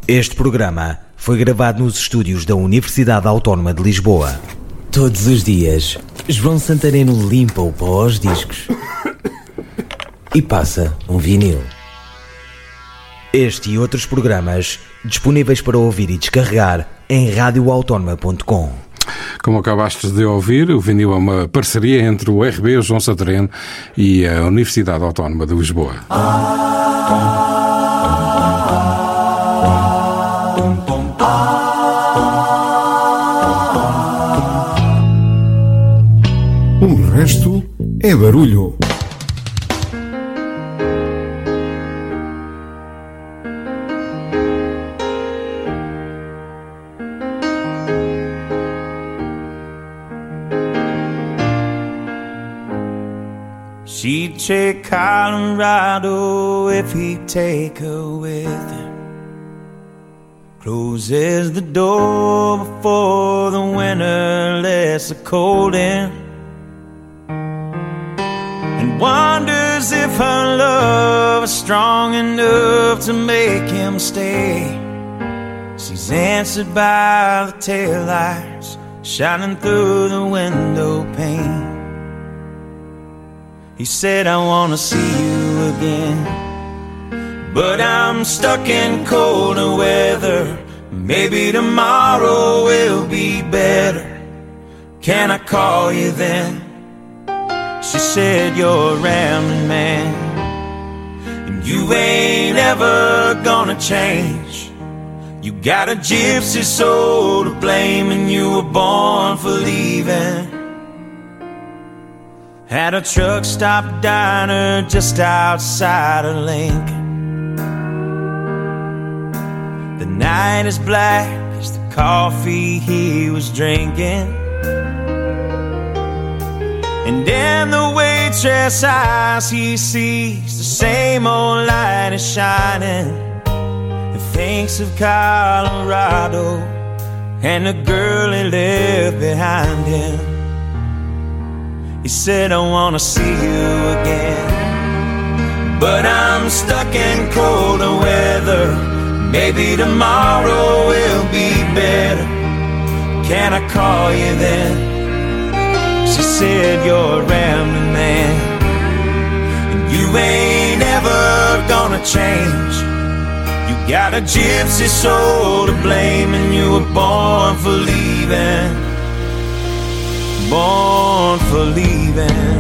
Speaker 22: Este programa foi gravado nos estúdios da Universidade Autónoma de Lisboa. Todos os dias, João Santareno limpa o pó aos discos e passa um vinil. Este e outros programas disponíveis para ouvir e descarregar em radioautónoma.com.
Speaker 3: Como acabaste de ouvir, o vinil é uma parceria entre o RB João Santareno e a Universidade Autónoma de Lisboa.
Speaker 1: O resto é barulho.
Speaker 25: She'd take Colorado if he'd take her with him. Closes the door before the winter lets the cold in. Wonders if her love is strong enough to make him stay. She's answered by the taillights shining through the window pane. He said, I wanna see you again. But I'm stuck in colder weather. Maybe tomorrow will be better. Can I call you then? She said, You're a rambling man. And you ain't ever gonna change. You got a gypsy soul to blame, and you were born for leaving. At a truck stop diner just outside of Lincoln. The night is black as the coffee he was drinking. And in the waitress eyes he sees the same old light is shining. And thinks of Colorado and the girl he left behind him. He said, I wanna see you again. But I'm stuck in colder weather. Maybe tomorrow will be better. Can I call you then? She said, You're a rambling man. And you ain't ever gonna change. You got a gypsy soul to blame, and you were born for leaving born for leaving.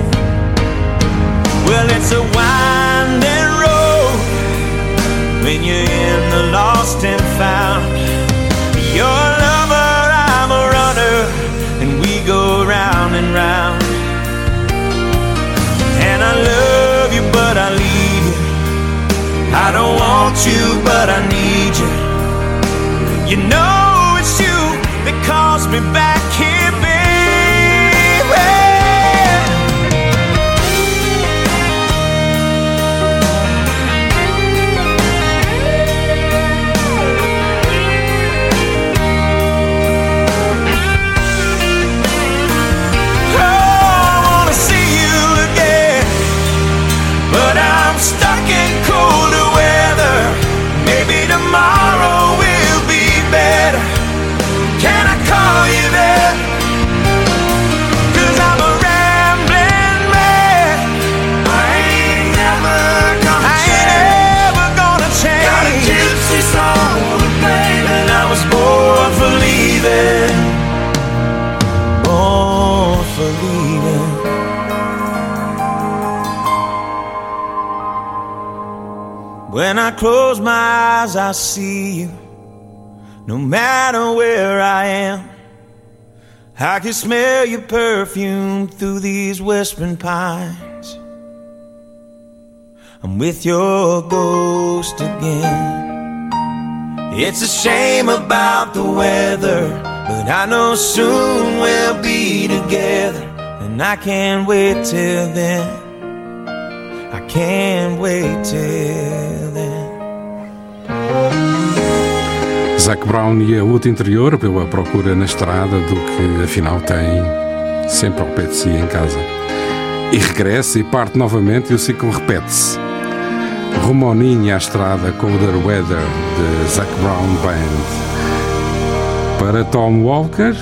Speaker 25: Well, it's a winding road when you're in the lost and found. You're I don't want you, but I need you. You know it's you that calls me back here, When I close my eyes, I see you. No matter where I am, I can smell your perfume through these whispering pines. I'm with your ghost again. It's a shame about the weather, but I know soon we'll be together. And I can't wait till then. I can't wait till
Speaker 3: Zac Brown e a luta interior pela procura na estrada do que afinal tem sempre ao pé de si em casa. E regressa e parte novamente e o ciclo repete-se. rumo ao ninho e à estrada The Weather de Zac Brown Band. Para Tom Walker,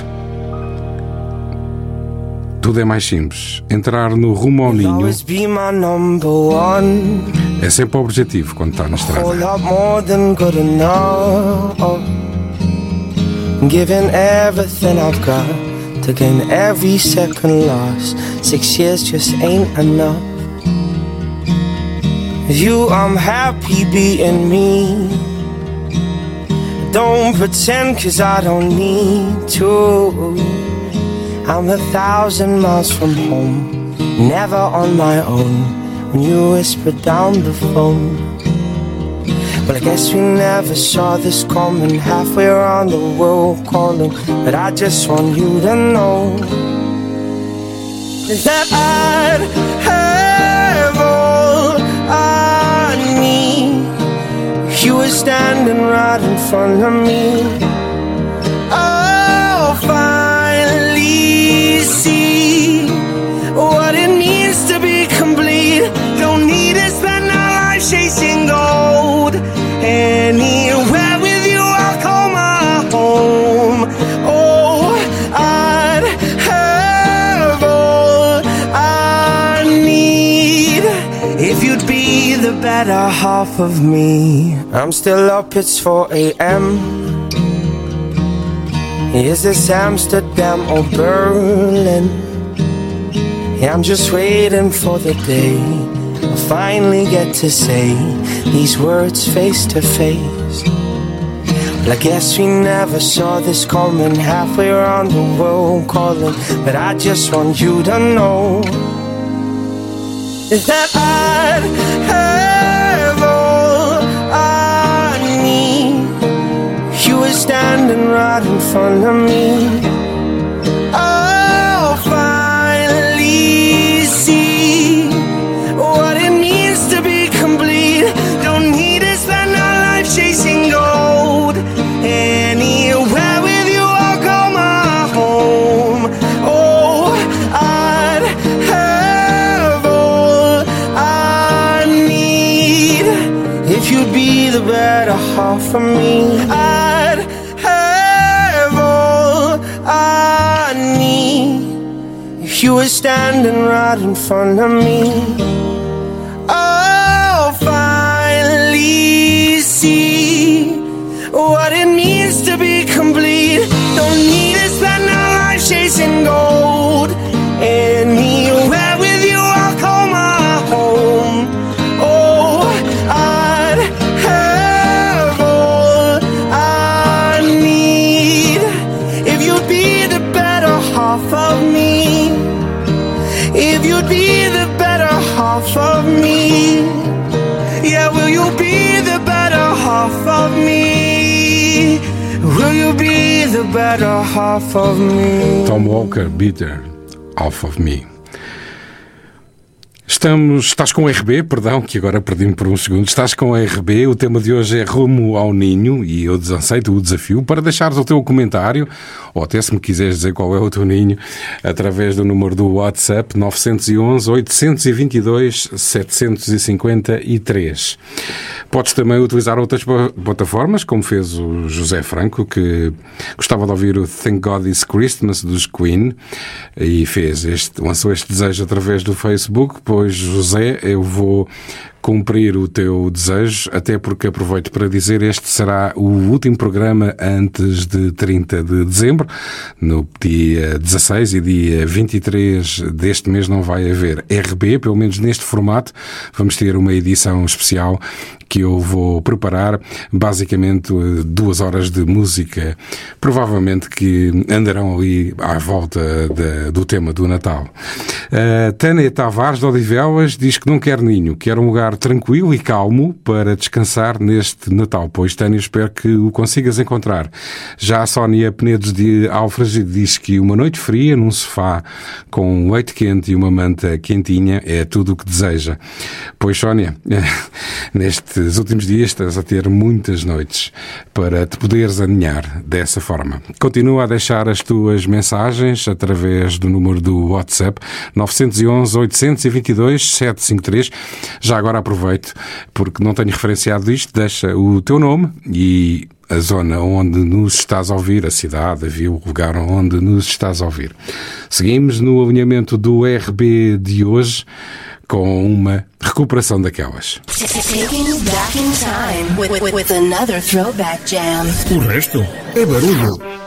Speaker 3: tudo é mais simples. Entrar no rumo é sempre objetivo quando está na estrada.
Speaker 14: Giving everything I've got to gain every second lost. Six years just ain't enough. You, I'm happy being me. Don't pretend, cause I don't need to. I'm a thousand miles from home, never on my own. You whisper down the phone. Well, I guess we never saw this coming. Halfway around the world calling. But I just want you to know that I'd have all I need. You were standing right in front of me. Oh, I'll finally chasing gold. Anywhere with you, I'll call my home. Oh, I'd have all I need if you'd be the better half of me. I'm still up, it's 4 a.m. Is this Amsterdam or Berlin? Yeah, I'm just waiting for the day I finally get to say these words face to face. Well, I guess we never saw this coming halfway around the world calling, but I just want you to know is that I'd have all I need. You were standing right in front of me. Standing right in front of me. Better half of me?
Speaker 3: Tom Walker, Bitter, Half of Me. Estamos, estás com o RB, perdão, que agora perdi-me por um segundo. Estás com o RB, o tema de hoje é Rumo ao Ninho e eu desaceito o desafio para deixares o teu comentário, ou até se me quiseres dizer qual é o teu ninho, através do número do WhatsApp 911 822 753. Podes também utilizar outras pla- plataformas, como fez o José Franco, que gostava de ouvir o Thank God It's Christmas dos Queen e fez este, lançou este desejo através do Facebook. Pois, José, eu vou cumprir o teu desejo, até porque aproveito para dizer este será o último programa antes de 30 de dezembro. No dia 16 e dia 23 deste mês não vai haver RB, pelo menos neste formato. Vamos ter uma edição especial que eu vou preparar, basicamente eh, duas horas de música, provavelmente que andarão ali à volta da- do tema do Natal. Uh, Tânia Tavares de Odivelas diz que não quer ninho, quer um lugar tranquilo e calmo para descansar neste Natal. Pois, Tânia, espero que o consigas encontrar. Já a Sónia Penedos de Alfragide diz que uma noite fria num sofá com um leite quente e uma manta quentinha é tudo o que deseja. Pois, Sónia, nestes últimos dias estás a ter muitas noites para te poderes aninhar dessa forma. Continua a deixar as tuas mensagens através do número do WhatsApp 911 822 910-752-753. Já agora aproveito, porque não tenho referenciado isto, deixa o teu nome e a zona onde nos estás a ouvir, a cidade, havia o lugar onde nos estás a ouvir. Seguimos no alinhamento do RB de hoje com uma recuperação daquelas.
Speaker 9: O resto é barulho.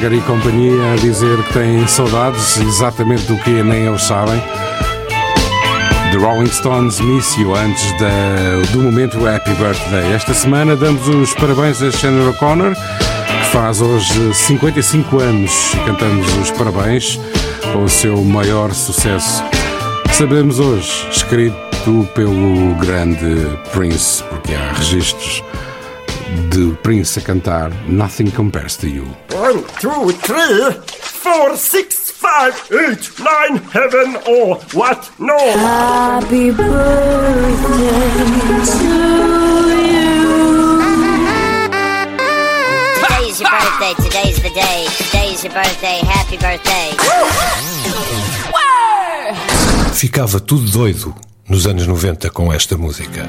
Speaker 3: Jagger e companhia a dizer que têm saudades, exatamente do que nem eles sabem. The Rolling Stones Miss You antes da- do momento Happy Birthday. Esta semana damos os parabéns a Shannon O'Connor, que faz hoje 55 anos e cantamos os parabéns com o seu maior sucesso. Sabemos hoje, escrito pelo grande Prince, porque há registros de Prince a cantar Nothing Compares to You.
Speaker 26: One, two, three, four, six, five, eight, nine, heaven or what? No.
Speaker 19: Happy birthday to you.
Speaker 27: Today's your birthday. Today's the day. Today's your birthday. Happy birthday.
Speaker 22: Ficava tudo doido nos anos 90 com esta música.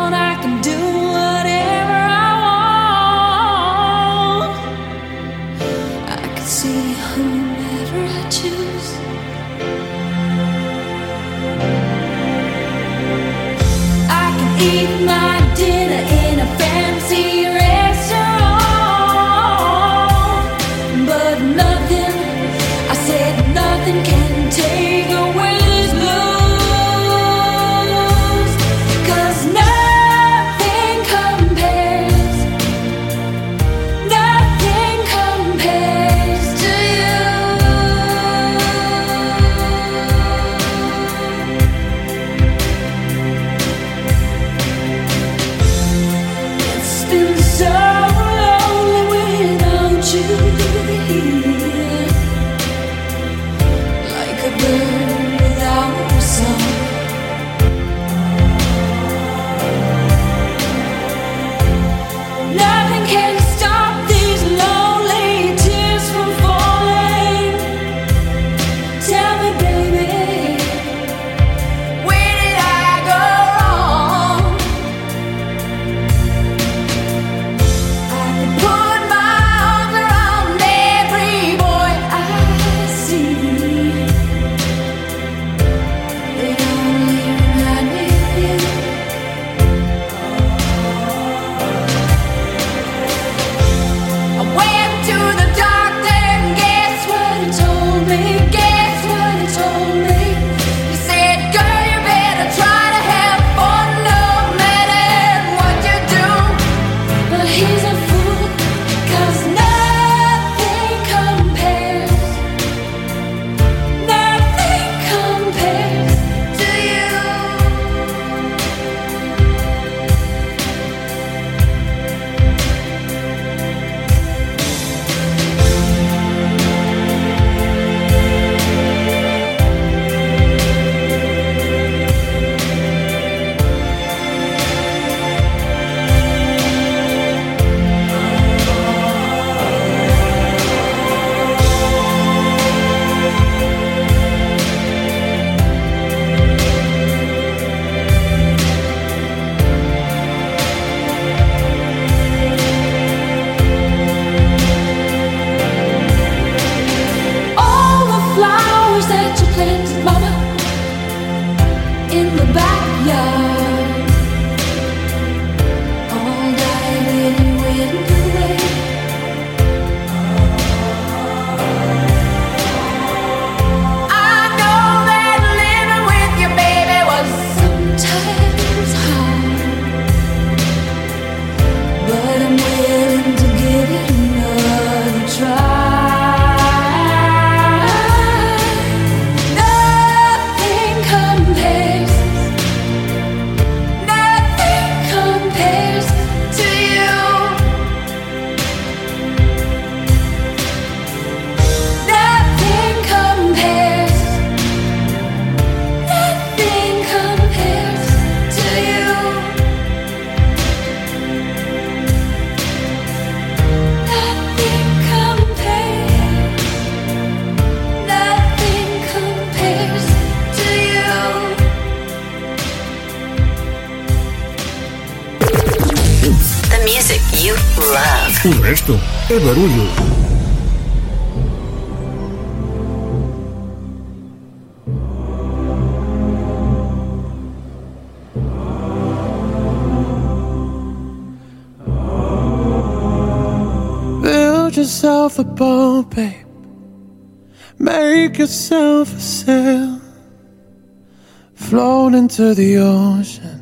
Speaker 24: into the ocean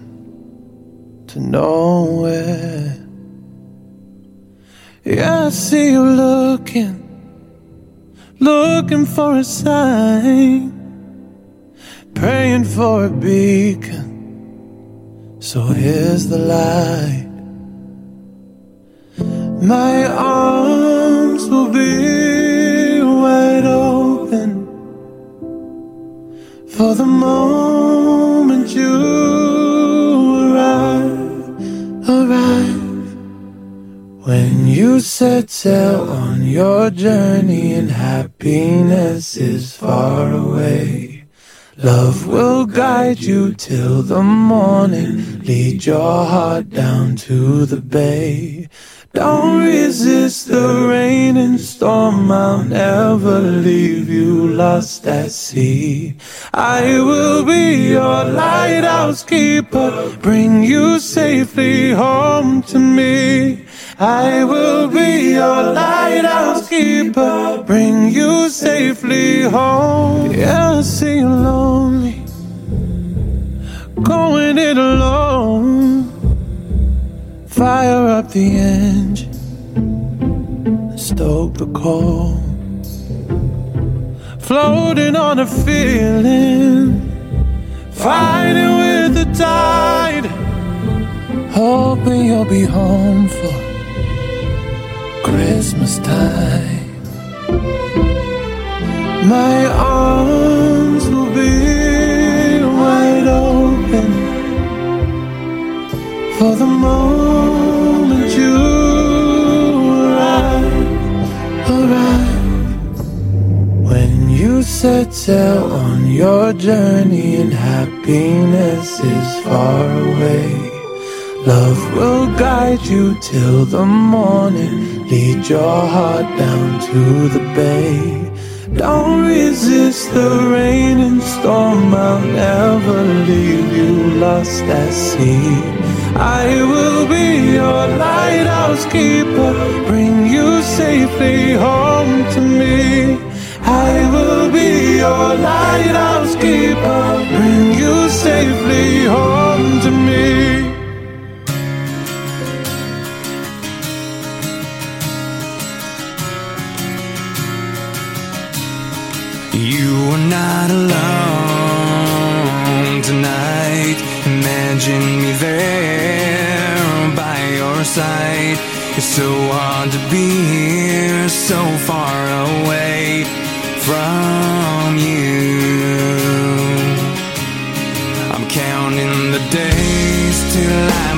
Speaker 24: to nowhere. Yeah, I see you looking, looking for a sign, praying for a beacon. So here's the light. My arms will be wide open for the moment you set sail on your journey and happiness is far away. Love will guide you till the morning, lead your heart down to the bay. Don't resist the rain and storm, I'll never leave you lost at sea. I will be your lighthouse keeper, bring you safely home to me. I will be your lighthouse keeper, bring you safely home. Yeah, I see you lonely, going it alone. Fire up the engine, stoke the coal. Floating on a feeling, fighting with the tide. Hoping you'll be home for Christmas time. My arms will be wide open for the moment you arrive, arrive. When you set sail on your journey and happiness is far away. Love will guide you till the morning, lead your heart down to the bay. Don't resist the rain and storm, I'll never leave you lost at sea. I will be your lighthouse keeper, bring you safely home to me. I will be your lighthouse keeper, bring you safely home to me.
Speaker 28: You are not alone tonight. Imagine me there by your side. It's so hard to be here, so far away from you. I'm counting the days till I'm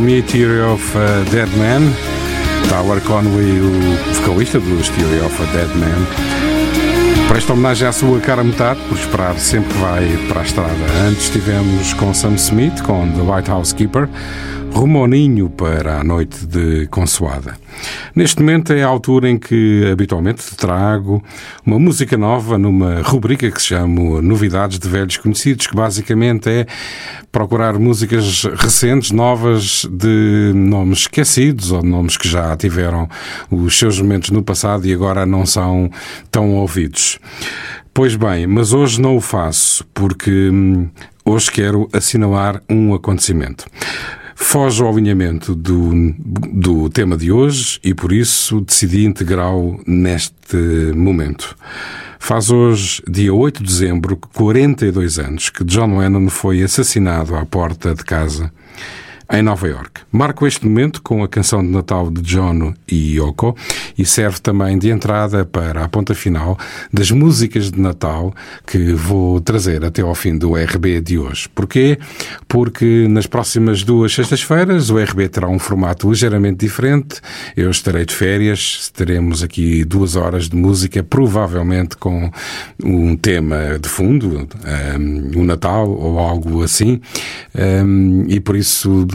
Speaker 28: Me,
Speaker 3: Theory of a Dead Man. Tyler Conway, o vocalista dos Theory of a Dead Man. Presta homenagem à sua cara metade, por esperar sempre que vai para a estrada. Antes tivemos com Sam Smith, com The White House Keeper, rumo ao ninho para a noite de consoada. Neste momento é a altura em que habitualmente trago uma música nova numa rubrica que se chama Novidades de Velhos Conhecidos, que basicamente é procurar músicas recentes, novas, de nomes esquecidos ou nomes que já tiveram os seus momentos no passado e agora não são tão ouvidos. Pois bem, mas hoje não o faço porque hum, hoje quero assinalar um acontecimento. Foge ao alinhamento do, do tema de hoje e por isso decidi integrá-lo neste momento. Faz hoje, dia 8 de dezembro, 42 anos que John Lennon foi assassinado à porta de casa em Nova York. Marco este momento com a canção de Natal de John e Yoko e serve também de entrada para a ponta final das músicas de Natal que vou trazer até ao fim do RB de hoje. Porquê? Porque nas próximas duas sextas-feiras o RB terá um formato ligeiramente diferente. Eu estarei de férias, teremos aqui duas horas de música, provavelmente com um tema de fundo, um, o Natal ou algo assim, um, e por isso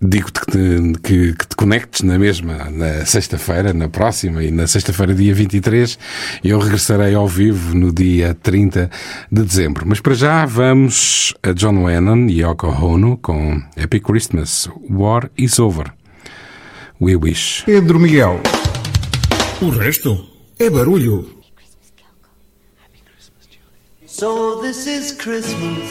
Speaker 3: digo-te que, te- que- que te conectes na mesma, na sexta-feira, na próxima e na sexta-feira, dia 23, eu regressarei ao vivo no dia 30 de dezembro. Mas para já vamos a John Lennon e Yoko Ono com Happy Christmas, War is Over. We wish.
Speaker 1: Pedro Miguel. O resto é barulho.
Speaker 8: So this is Christmas.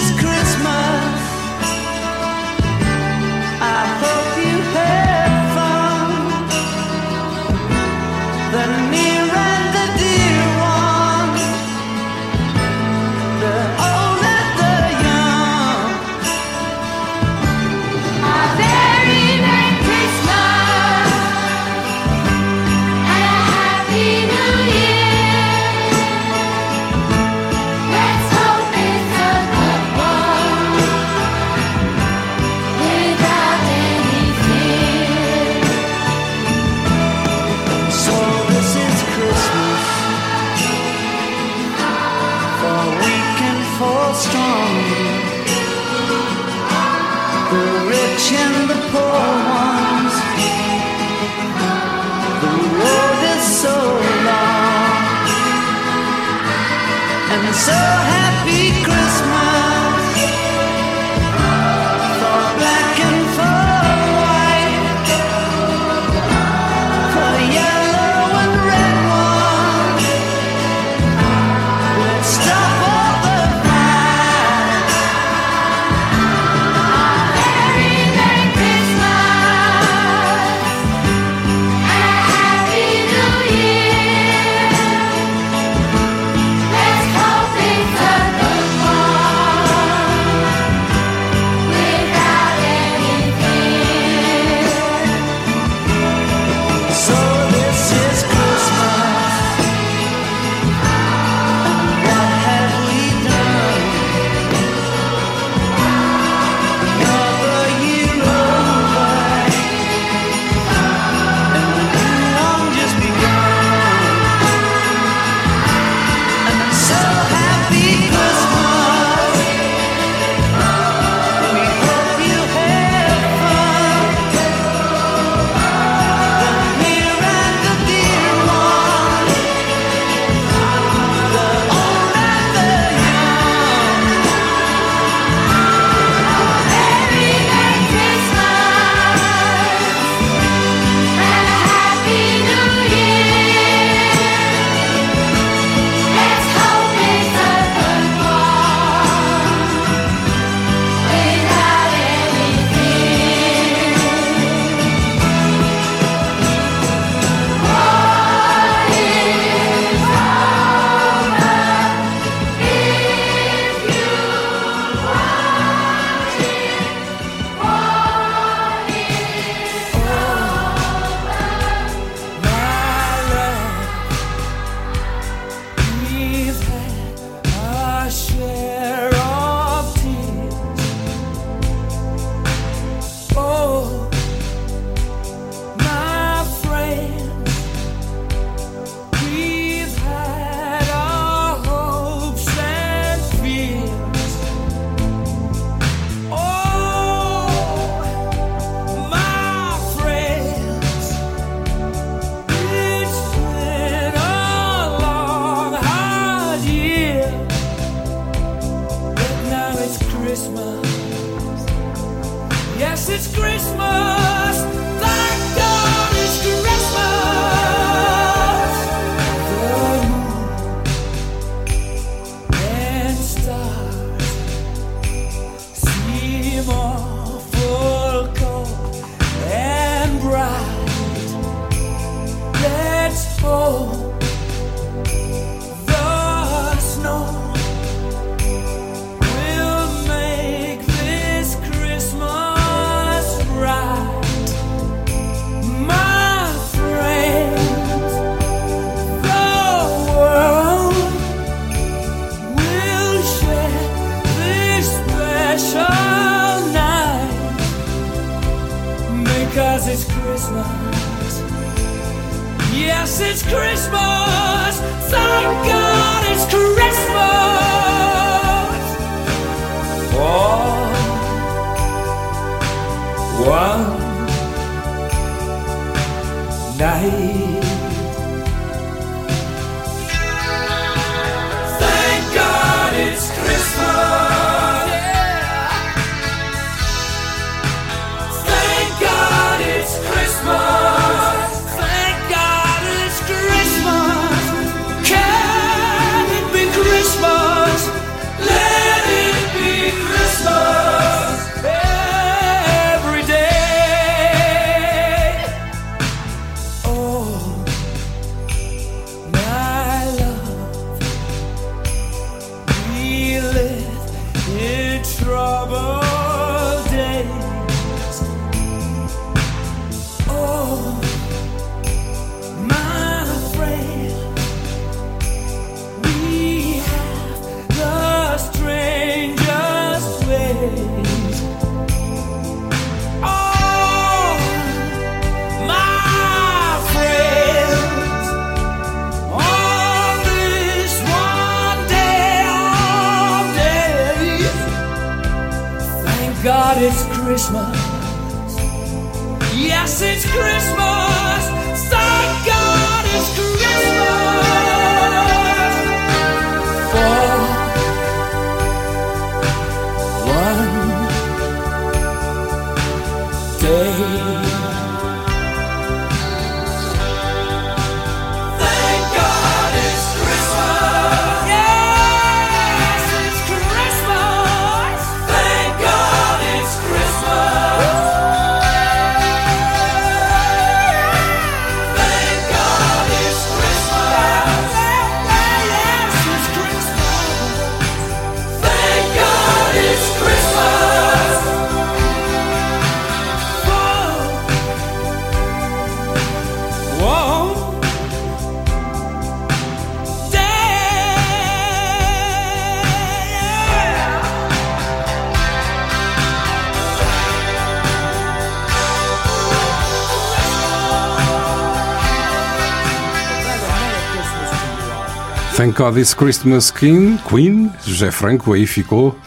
Speaker 8: música This Christmas
Speaker 3: Queen, Queen, José Franco, aí ficou.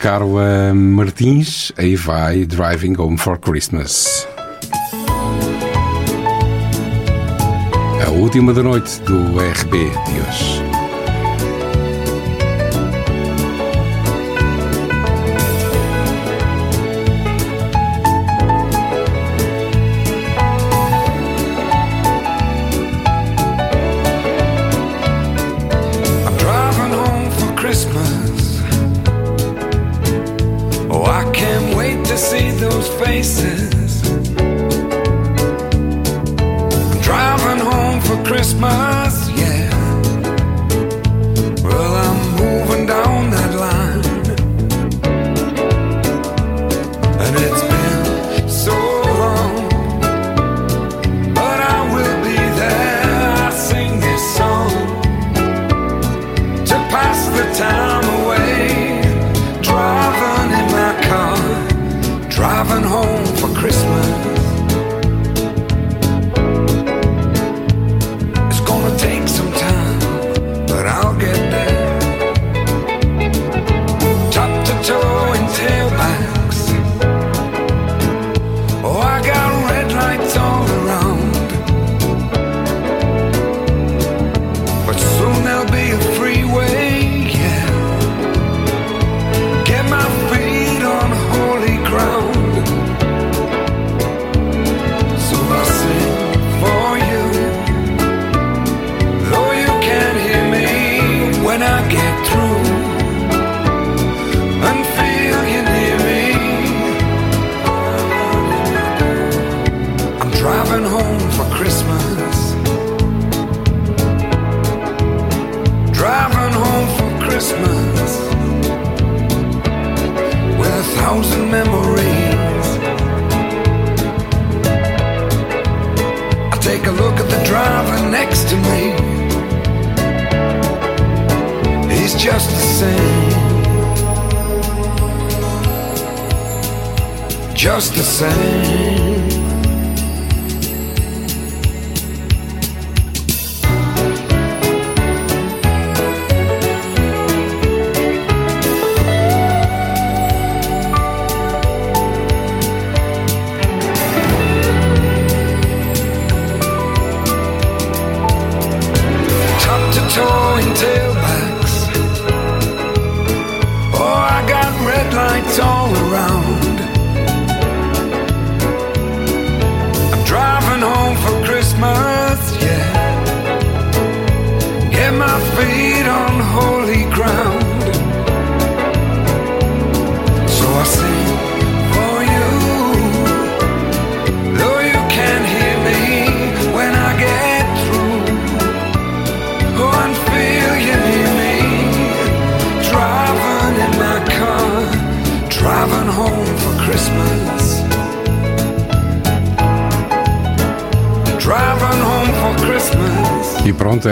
Speaker 3: Carla Martins, aí vai Driving Home for Christmas. A última da noite do RB de hoje.
Speaker 18: Christmas.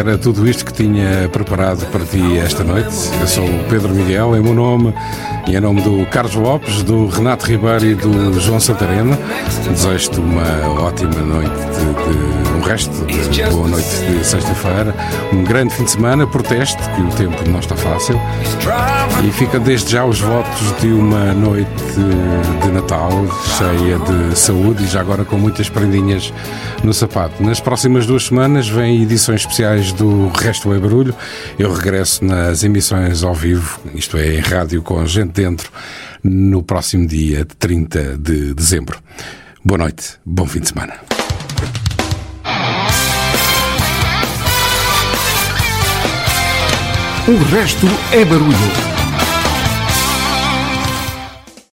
Speaker 3: Era tudo isto que tinha preparado para ti esta noite. Eu sou o Pedro Miguel, é o meu nome e em nome do Carlos Lopes, do Renato Ribeiro e do João Santarena. Desejo-te uma ótima noite de, de- um resto de boa noite de sexta-feira, um grande fim de semana, proteste, que o tempo não está fácil. E fica desde já os votos de uma noite de Natal cheia de saúde e já agora com muitas prendinhas no sapato. Nas próximas duas semanas vêm edições especiais do Resto é Barulho. Eu regresso nas emissões ao vivo, isto é, em rádio com gente dentro, no próximo dia 30 de dezembro. Boa noite, bom fim de semana.
Speaker 11: O resto é barulho.